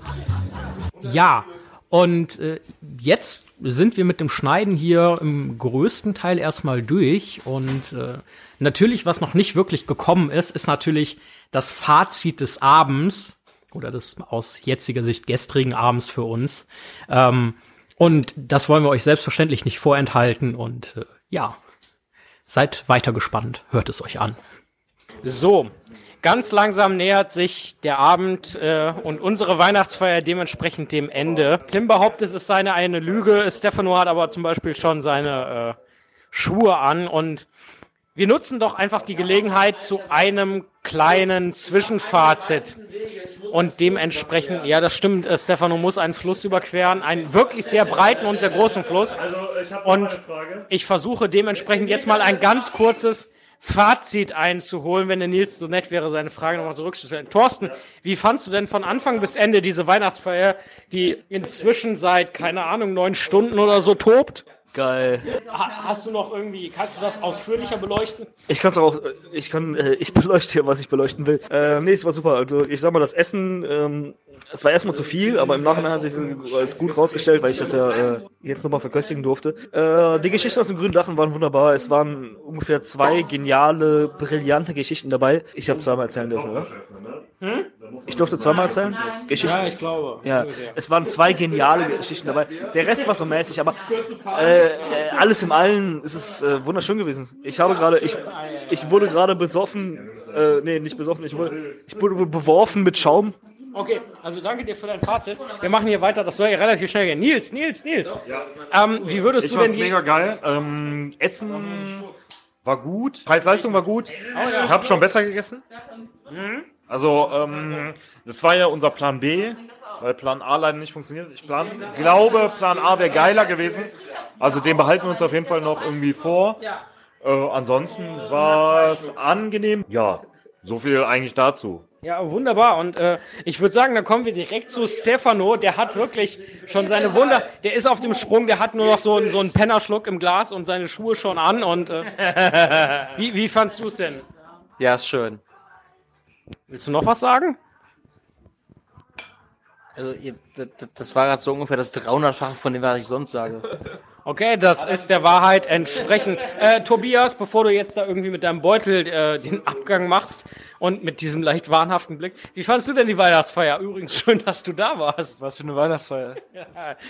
Ja, und äh, jetzt sind wir mit dem Schneiden hier im größten Teil erstmal durch. Und äh, natürlich, was noch nicht wirklich gekommen ist, ist natürlich das Fazit des Abends oder des aus jetziger Sicht gestrigen Abends für uns. Ähm, und das wollen wir euch selbstverständlich nicht vorenthalten. Und äh, ja, seid weiter gespannt, hört es euch an. So, ganz langsam nähert sich der Abend äh, und unsere Weihnachtsfeier dementsprechend dem Ende. Tim behauptet, es sei eine, eine Lüge. Stefano hat aber zum Beispiel schon seine äh, Schuhe an und wir nutzen doch einfach die Gelegenheit zu einem kleinen Zwischenfazit. Und dementsprechend, ja, das stimmt, äh, Stefano muss einen Fluss überqueren, einen wirklich sehr breiten und sehr großen Fluss. Und ich versuche dementsprechend jetzt mal ein ganz kurzes Fazit einzuholen, wenn der Nils so nett wäre, seine Frage nochmal zurückzustellen. Thorsten, wie fandst du denn von Anfang bis Ende diese Weihnachtsfeier, die inzwischen seit, keine Ahnung, neun Stunden oder so tobt? Geil. Ha hast du noch irgendwie, kannst du das ausführlicher beleuchten? Ich kann es auch, ich kann, äh, ich beleuchte hier, was ich beleuchten will. Ähm, nee, es war super. Also ich sag mal, das Essen, ähm, es war erstmal zu viel, aber im Nachhinein hat sich es als gut rausgestellt, weil ich das ja äh, jetzt nochmal verköstigen durfte. Äh, die Geschichten aus dem grünen Drachen waren wunderbar. Es waren ungefähr zwei geniale, brillante Geschichten dabei. Ich habe zweimal erzählen dürfen, oder? Hm? Ich durfte zweimal erzählen? Geschichten? Ja, ich glaube. Ja, es waren zwei geniale Geschichten dabei. Der Rest war so mäßig, aber äh, äh, alles im Allen ist es äh, wunderschön gewesen. Ich habe gerade, ich, ich wurde gerade besoffen, äh, nee, nicht besoffen, ich wurde, ich wurde beworfen mit Schaum. Okay, also danke dir für dein Fazit. Wir machen hier weiter, das soll ja relativ schnell gehen. Nils, Nils, Nils. Ähm, wie würdest Ich du denn die... mega geil. Ähm, Essen war gut. Preis-Leistung war gut. ja. Ich habe schon besser gegessen. Mhm. Also, ähm, das war ja unser Plan B, weil Plan A leider nicht funktioniert. Ich plan, glaube, Plan A wäre geiler gewesen. Also den behalten wir uns auf jeden Fall noch irgendwie vor. Äh, ansonsten war es angenehm. Ja, so viel eigentlich dazu. Ja, wunderbar. Und äh, ich würde sagen, dann kommen wir direkt zu Stefano. Der hat wirklich schon seine Wunder. Der ist auf dem Sprung. Der hat nur noch so, einen- so einen Pennerschluck im Glas und seine Schuhe schon an. Und äh, wie, wie fandst du es denn? Ja, ist schön. Willst du noch was sagen? Also, ihr, das, das war gerade so ungefähr das 300-fache von dem, was ich sonst sage. Okay, das ist der Wahrheit entsprechend. Äh, Tobias, bevor du jetzt da irgendwie mit deinem Beutel äh, den Abgang machst und mit diesem leicht wahnhaften Blick, wie fandst du denn die Weihnachtsfeier? Übrigens schön, dass du da warst. Was für eine Weihnachtsfeier.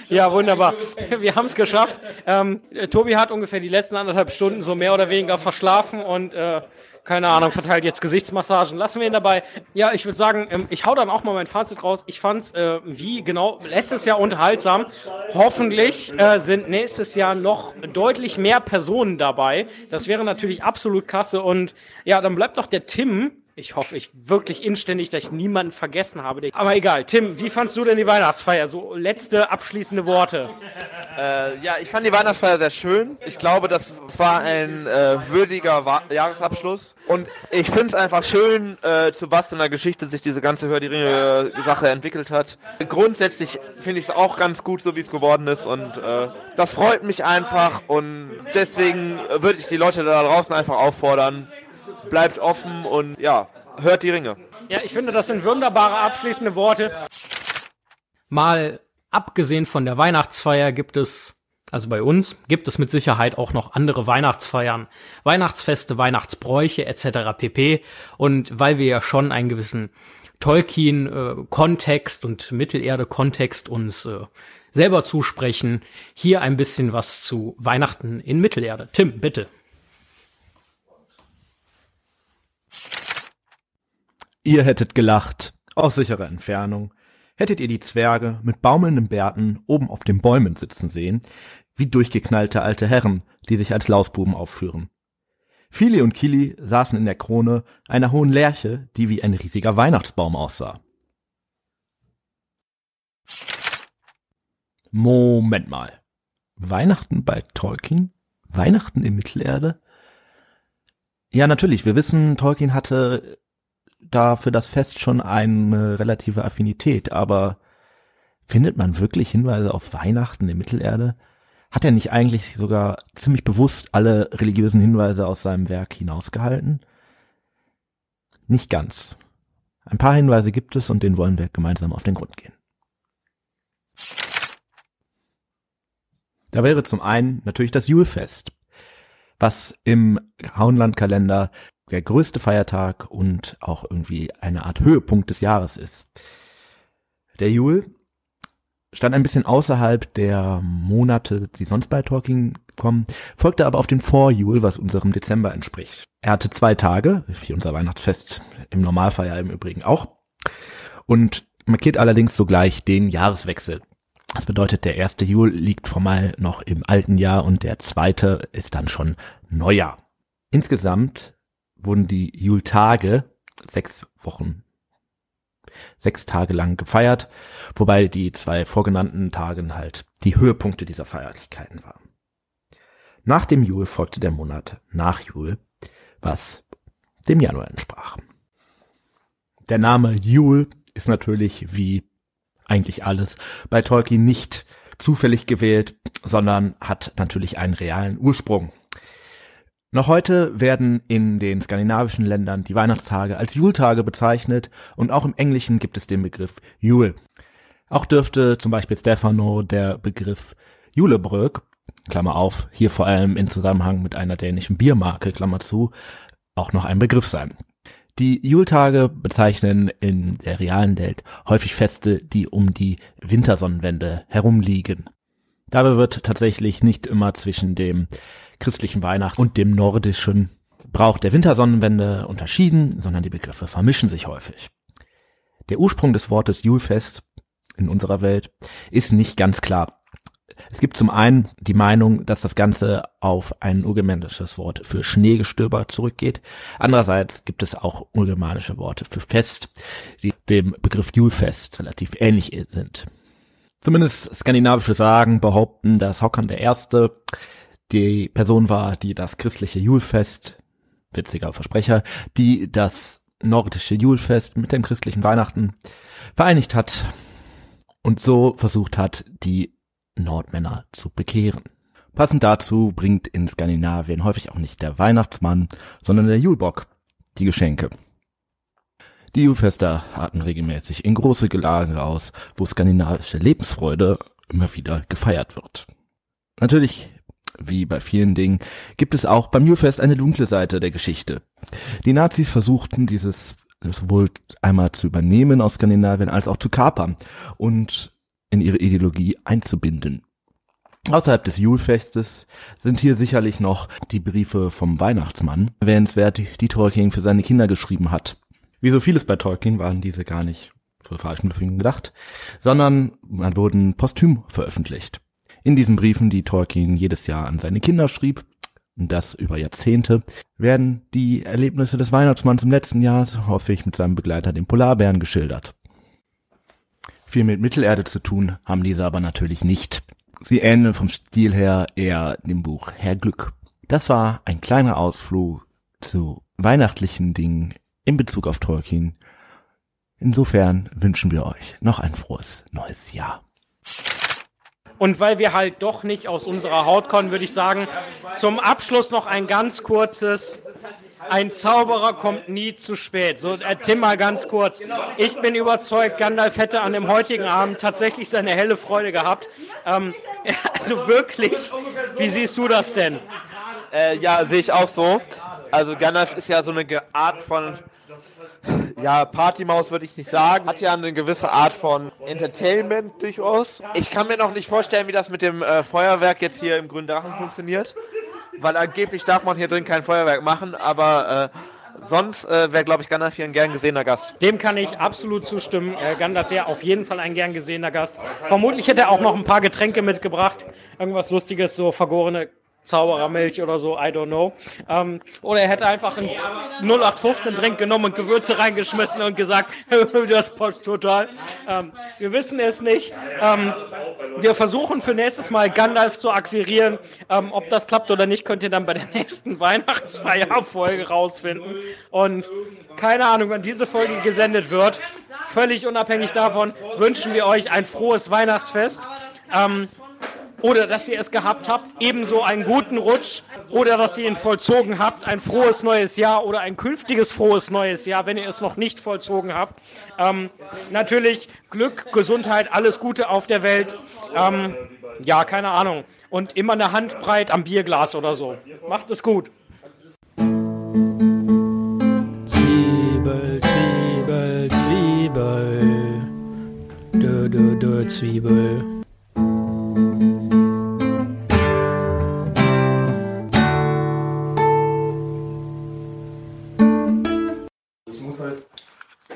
Ja, wunderbar. Wir haben es geschafft. Ähm, äh, Tobi hat ungefähr die letzten anderthalb Stunden so mehr oder weniger verschlafen und äh, keine Ahnung, verteilt jetzt Gesichtsmassagen. Lassen wir ihn dabei. Ja, ich würde sagen, ähm, ich hau dann auch mal mein Fazit raus. Ich fand's äh, wie genau letztes Jahr unterhaltsam. Hoffentlich äh, sind nächstes Jahr noch deutlich mehr Personen dabei. Das wäre natürlich absolut klasse. Und ja, dann bleibt noch der Tim. Ich hoffe, ich wirklich inständig, dass ich niemanden vergessen habe. Aber egal, Tim, wie fandst du denn die Weihnachtsfeier? So letzte abschließende Worte. Äh, ja, ich fand die Weihnachtsfeier sehr schön. Ich glaube, das war ein äh, würdiger Wa Jahresabschluss. Und ich finde es einfach schön, äh, zu was in der Geschichte sich diese ganze Hör die Ringe-Sache entwickelt hat. Grundsätzlich finde ich es auch ganz gut, so wie es geworden ist. Und äh, das freut mich einfach. Und deswegen würde ich die Leute da draußen einfach auffordern, bleibt offen und ja, hört die Ringe. Ja, ich finde, das sind wunderbare abschließende Worte. Mal abgesehen von der Weihnachtsfeier gibt es, also bei uns, gibt es mit Sicherheit auch noch andere Weihnachtsfeiern, Weihnachtsfeste, Weihnachtsbräuche etc. pp. Und weil wir ja schon einen gewissen Tolkien-Kontext und Mittelerde-Kontext uns äh, selber zusprechen, hier ein bisschen was zu Weihnachten in Mittelerde. Tim, bitte. Ihr hättet gelacht, aus sicherer Entfernung. Hättet ihr die Zwerge mit baumelnden Bärten oben auf den Bäumen sitzen sehen, wie durchgeknallte alte Herren, die sich als Lausbuben aufführen. Fili und Kili saßen in der Krone einer hohen Lerche, die wie ein riesiger Weihnachtsbaum aussah. Moment mal. Weihnachten bei Tolkien? Weihnachten in Mittelerde? Ja, natürlich. Wir wissen, Tolkien hatte da für das Fest schon eine relative Affinität, aber findet man wirklich Hinweise auf Weihnachten in Mittelerde? Hat er nicht eigentlich sogar ziemlich bewusst alle religiösen Hinweise aus seinem Werk hinausgehalten? Nicht ganz. Ein paar Hinweise gibt es und denen wollen wir gemeinsam auf den Grund gehen. Da wäre zum einen natürlich das Julfest, was im Hauenlandkalender der größte Feiertag und auch irgendwie eine Art Höhepunkt des Jahres ist. Der Jul stand ein bisschen außerhalb der Monate, die sonst bei Talking kommen, folgte aber auf den Vorjul, was unserem Dezember entspricht. Er hatte zwei Tage, wie unser Weihnachtsfest im Normalfall ja im Übrigen auch, und markiert allerdings sogleich den Jahreswechsel. Das bedeutet, der erste Jul liegt formal noch im alten Jahr und der zweite ist dann schon Neujahr. Insgesamt wurden die Jultage sechs Wochen, sechs Tage lang gefeiert, wobei die zwei vorgenannten Tagen halt die Höhepunkte dieser Feierlichkeiten waren. Nach dem Jul folgte der Monat nach Jul, was dem Januar entsprach. Der Name Jul ist natürlich wie eigentlich alles bei Tolkien nicht zufällig gewählt, sondern hat natürlich einen realen Ursprung. Noch heute werden in den skandinavischen Ländern die Weihnachtstage als Jultage bezeichnet und auch im Englischen gibt es den Begriff Jule. Auch dürfte zum Beispiel Stefano der Begriff Julebrück, Klammer auf, hier vor allem in Zusammenhang mit einer dänischen Biermarke, Klammer zu, auch noch ein Begriff sein. Die Jultage bezeichnen in der realen Welt häufig Feste, die um die Wintersonnenwende herumliegen. Dabei wird tatsächlich nicht immer zwischen dem christlichen Weihnachten und dem nordischen Brauch der Wintersonnenwende unterschieden, sondern die Begriffe vermischen sich häufig. Der Ursprung des Wortes Julfest in unserer Welt ist nicht ganz klar. Es gibt zum einen die Meinung, dass das Ganze auf ein urgermanisches Wort für Schneegestöber zurückgeht. Andererseits gibt es auch urgermanische Worte für Fest, die dem Begriff Julfest relativ ähnlich sind. Zumindest skandinavische Sagen behaupten, dass Hockern der Erste die Person war, die das christliche Julfest, witziger Versprecher, die das nordische Julfest mit dem christlichen Weihnachten vereinigt hat und so versucht hat, die Nordmänner zu bekehren. Passend dazu bringt in Skandinavien häufig auch nicht der Weihnachtsmann, sondern der Julbock die Geschenke. Die Julfester hatten regelmäßig in große Gelage aus, wo skandinavische Lebensfreude immer wieder gefeiert wird. Natürlich, wie bei vielen Dingen, gibt es auch beim Julfest eine dunkle Seite der Geschichte. Die Nazis versuchten dieses sowohl einmal zu übernehmen aus Skandinavien als auch zu kapern und in ihre Ideologie einzubinden. Außerhalb des Julfestes sind hier sicherlich noch die Briefe vom Weihnachtsmann erwähnenswert, die Tolkien für seine Kinder geschrieben hat. Wie so vieles bei Tolkien waren diese gar nicht für falschen Motiven gedacht, sondern man wurden posthum veröffentlicht. In diesen Briefen, die Tolkien jedes Jahr an seine Kinder schrieb, und das über Jahrzehnte, werden die Erlebnisse des Weihnachtsmanns im letzten Jahr häufig mit seinem Begleiter, dem Polarbären, geschildert. Viel mit Mittelerde zu tun haben diese aber natürlich nicht. Sie ähneln vom Stil her eher dem Buch Herr Glück. Das war ein kleiner Ausflug zu weihnachtlichen Dingen in Bezug auf Tolkien. Insofern wünschen wir euch noch ein frohes neues Jahr. Und weil wir halt doch nicht aus unserer Haut kommen, würde ich sagen, zum Abschluss noch ein ganz kurzes ein Zauberer kommt nie zu spät. So, äh, Tim mal ganz kurz. Ich bin überzeugt, Gandalf hätte an dem heutigen Abend tatsächlich seine helle Freude gehabt. Ähm, also wirklich, wie siehst du das denn? Äh, ja, sehe ich auch so. Also Gandalf ist ja so eine Art von ja, Partymaus würde ich nicht sagen. Hat ja eine gewisse Art von Entertainment durchaus. Ich kann mir noch nicht vorstellen, wie das mit dem äh, Feuerwerk jetzt hier im Grünen Drachen funktioniert weil angeblich darf man hier drin kein Feuerwerk machen, aber äh, sonst äh, wäre, glaube ich, Gandalf hier ein gern gesehener Gast. Dem kann ich absolut zustimmen. Äh, Gandalf wäre auf jeden Fall ein gern gesehener Gast. Vermutlich hätte er auch noch ein paar Getränke mitgebracht. Irgendwas Lustiges, so vergorene Zauberermilch oder so, I don't know. Ähm, oder er hätte einfach einen 0815 Drink genommen und Gewürze reingeschmissen und gesagt, das passt total. Ähm, wir wissen es nicht. Ähm, wir versuchen für nächstes Mal Gandalf zu akquirieren. Ähm, ob das klappt oder nicht, könnt ihr dann bei der nächsten Weihnachtsfeierfolge rausfinden. Und keine Ahnung, wann diese Folge gesendet wird. Völlig unabhängig davon wünschen wir euch ein frohes Weihnachtsfest. Ähm, oder dass ihr es gehabt habt, ebenso einen guten Rutsch oder dass ihr ihn vollzogen habt, ein frohes neues Jahr oder ein künftiges frohes neues Jahr, wenn ihr es noch nicht vollzogen habt. Ähm, natürlich Glück, Gesundheit, alles Gute auf der Welt. Ähm, ja, keine Ahnung. Und immer eine Handbreit am Bierglas oder so. Macht es gut. Zwiebel, Zwiebel, Zwiebel. Dö, dö, dö, Zwiebel.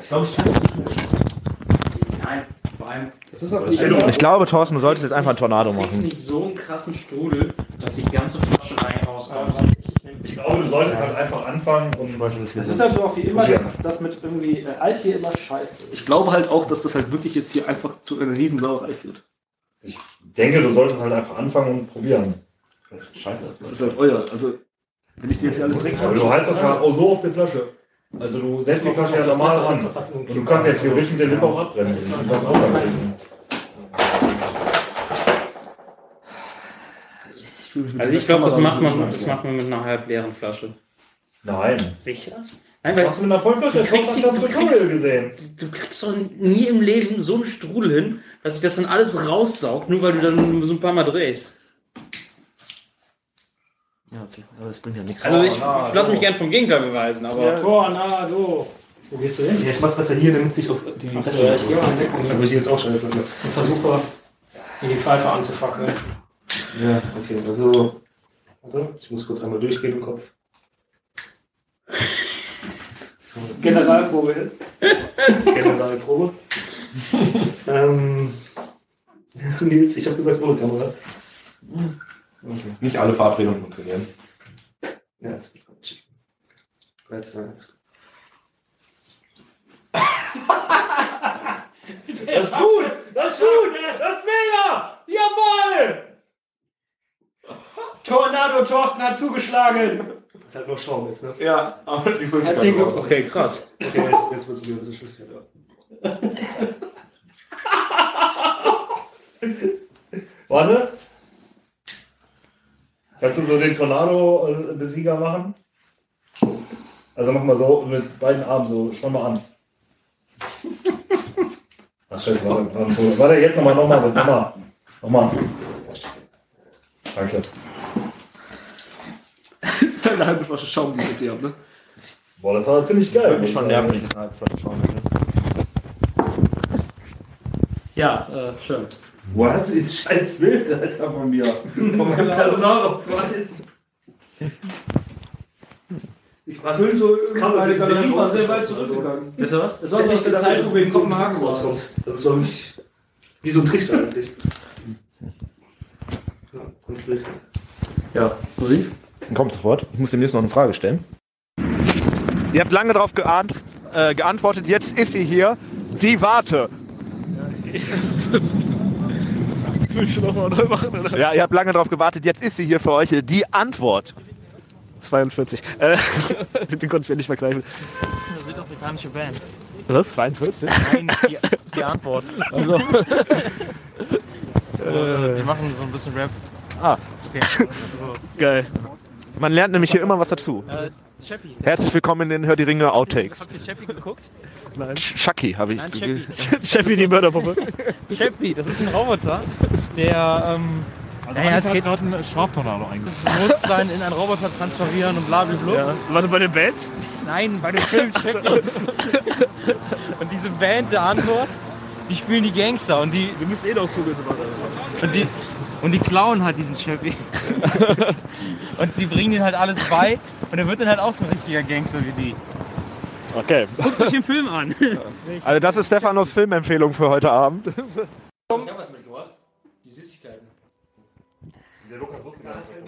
Ich glaube, ich kann nicht mehr. Nein, vor allem. Das ist auch nicht Ich glaube, Thorsten, du solltest jetzt einfach einen Tornado Du kriegst machen. nicht so einen krassen Strudel, dass die ganze Flasche rein rauskommt. Ich glaube, du solltest halt einfach anfangen und. Es ist halt so auch wie immer, das, das mit irgendwie äh, Altbier immer scheiße. Ich glaube halt auch, dass das halt wirklich jetzt hier einfach zu einer Riesensauerei führt. Ich denke, du solltest halt einfach anfangen und probieren. Scheiße. Das ist halt euer. Also, wenn ich dir jetzt hier alles trinke. Aber du heißt das ja auch so auf der Flasche. Also du setzt die Flasche ja normal an. Und du kannst ja theoretisch mit der Lippe auch abbremsen. Das ist auch Trinken. Also ich glaube, das macht man, das macht man mit einer halb leeren Flasche. Nein. Sicher? Was hast du mit einer Vollflasche? Du kriegst, du, du kriegst, gesehen? du kriegst doch nie im Leben so einen Strudel hin, dass sich das dann alles raussaugt, nur weil du dann so ein paar Mal drehst. Ja, okay. Aber das bringt ja nichts. Also ich, ich lasse mich gern vom Gegenteil beweisen, aber... Ja. Tornado. Wo gehst du hin? Ja, ich mach das ja hier, damit sich auf die Ach so, Flasche ja, mal weg. Also hier ist auch scheiße. Ich versuche, hier die Pfeife anzufackeln. Ja, okay. Also. Warte, ich muss kurz einmal durchgehen im Kopf. So, Generalprobe jetzt. Generalprobe. ähm, Nils, ich habe gesagt, ohne Kamera. Okay. Nicht alle Verabredungen funktionieren. Ja, jetzt bin ich Quatsch. 3, 2, 1. Das ist gut! Das ist gut! Das ist mega! Jawohl! Tornado Thorsten hat zugeschlagen. Das ist halt nur Schaum jetzt, ne? Ja, aber die Herzlichen Glückwunsch. Okay, krass. Okay, jetzt, jetzt wird es wieder ein bisschen schwieriger. Warte. Kannst du so den Tornado-Besieger machen? Also mach mal so mit beiden Armen so, spann mal an. Ach scheiße, warte, warte, warte jetzt nochmal, nochmal, nochmal. Nochmal. Danke. Das ist halt eine halbe Flasche Schaum, die ich jetzt hier habe, ne? Boah, das war ziemlich geil. Würde mich schon nerven, wenn ich jetzt eine halbe Flasche schauen würde. Ja, äh, schön. Wo hast du dieses scheiß Bild, Alter, von mir? Von meinem Personalausweis. Ich war so, das kam meine Galerie war sehr weit zurückgegangen. Bitte was? Das war so Zeit, wo wir in Kopenhagen rauskommt. Das ist wirklich wie so ein Trichter eigentlich. Ja, Konflikt. Ja, Musik? Kommt sofort. Ich muss demnächst noch eine Frage stellen. Ihr habt lange darauf geahnt, äh, geantwortet, jetzt ist sie hier. Die Warte. Willst du nochmal neu machen, oder? Ja, ihr habt lange darauf gewartet, jetzt ist sie hier für euch. Die Antwort. 42. Äh, den konnte ich mir nicht vergleichen. Das ist eine südafrikanische Band. Was? 42? Nein, die, die Antwort. Also. Äh, die machen so ein bisschen Rap. Ah. Okay. Also, Geil. Man lernt nämlich hier immer was dazu. äh, Chappie. Herzlich willkommen in den Hör die Ringe Outtakes. Habt ihr Chappie geguckt? Nein. Chucky habe ich. Nein, Chappie. Chappie, die Mörderpuppe. Chappie, das ist ein Roboter, der, ähm, Also naja, es geht gerade einen Straftornado eingesetzt. Bewusstsein in einen Roboter transferieren und bla bla bla. Ja. Warte, bei der Band? Nein, bei dem Film Chappie. und diese Band der Antwort, die spielen die Gangster und die. Wir müssen eh noch tun, Und die, und die klauen halt diesen Chappie. und die bringen den halt alles bei und er wird dann halt auch so ein richtiger Gangster wie die. Okay. Guckt euch den Film an. Also das ist Stefanos Filmempfehlung für heute Abend.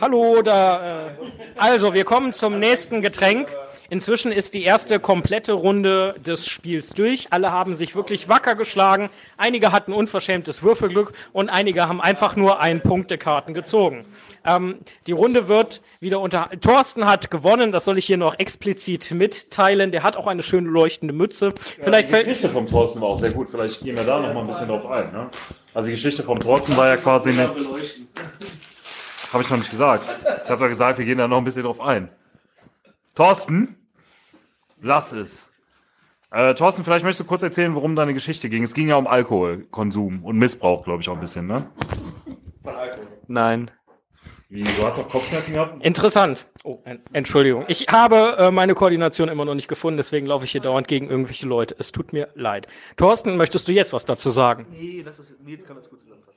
Hallo, da. Äh, also, wir kommen zum nächsten Getränk. Inzwischen ist die erste komplette Runde des Spiels durch. Alle haben sich wirklich wacker geschlagen. Einige hatten unverschämtes Würfelglück und einige haben einfach nur ein Punktekarten gezogen. Ähm, die Runde wird wieder unter. Thorsten hat gewonnen, das soll ich hier noch explizit mitteilen. Der hat auch eine schöne leuchtende Mütze. Vielleicht die fällt. Geschichte vom Thorsten war auch sehr gut. Vielleicht gehen wir da noch mal ein bisschen drauf ein. Ne? Also die Geschichte vom Thorsten war ja quasi eine. Habe ich noch nicht gesagt. Ich habe ja gesagt, wir gehen da noch ein bisschen drauf ein. Thorsten, lass es. Äh, Thorsten, vielleicht möchtest du kurz erzählen, worum deine Geschichte ging. Es ging ja um Alkoholkonsum und Missbrauch, glaube ich, auch ein bisschen, ne? Nein. Wie, du hast auch Kopfschmerzen gehabt? Interessant. Oh, en- Entschuldigung. Ich habe äh, meine Koordination immer noch nicht gefunden, deswegen laufe ich hier dauernd gegen irgendwelche Leute. Es tut mir leid. Thorsten, möchtest du jetzt was dazu sagen? Nee, lass es, Nils kann das gut zusammenfassen. Das ist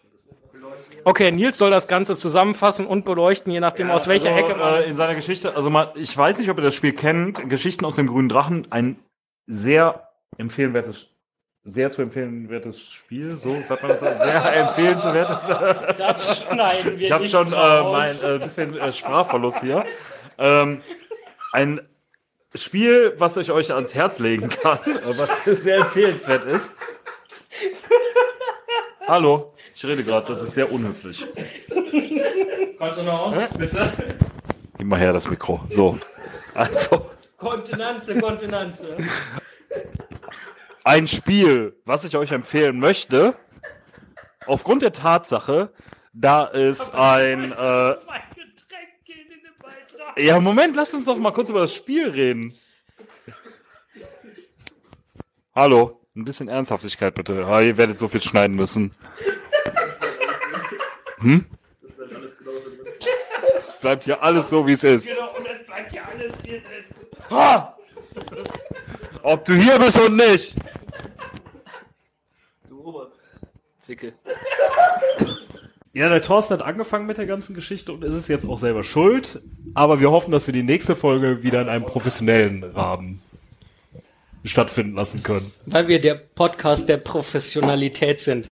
Okay, Nils soll das Ganze zusammenfassen und beleuchten, je nachdem aus welcher also, Ecke man. Äh, in seiner Geschichte, also man, ich weiß nicht, ob ihr das Spiel kennt. Geschichten aus dem grünen Drachen, ein sehr empfehlenwertes, sehr zu empfehlenwertes Spiel. So sagt man das, sehr empfehlenswertes. Das schneiden wir Ich habe schon äh, mein äh, bisschen äh, Sprachverlust hier. Ähm, ein Spiel, was ich euch ans Herz legen kann, äh, was sehr empfehlenswert ist. Hallo, ich rede gerade, das ist sehr unhöflich. Kontenance, bitte. Gib mal her das Mikro. So. Also, Kontenanze, Kontenanze. ein Spiel, was ich euch empfehlen möchte, aufgrund der Tatsache, da ist ein. Äh, ja, Moment, lasst uns doch mal kurz über das Spiel reden. Hallo, ein bisschen Ernsthaftigkeit bitte. Ah, ihr werdet so viel schneiden müssen. Hm? Es bleibt hier alles so, wie es ist. Genau, und es bleibt ja alles, wie es ist. Ha! Ob du hier bist und nicht. Du Oberzicke. Ja, der Thorsten hat angefangen mit der ganzen Geschichte und ist es jetzt auch selber schuld. Aber wir hoffen, dass wir die nächste Folge wieder in einem professionellen Rahmen stattfinden lassen können. Weil wir der Podcast der Professionalität sind.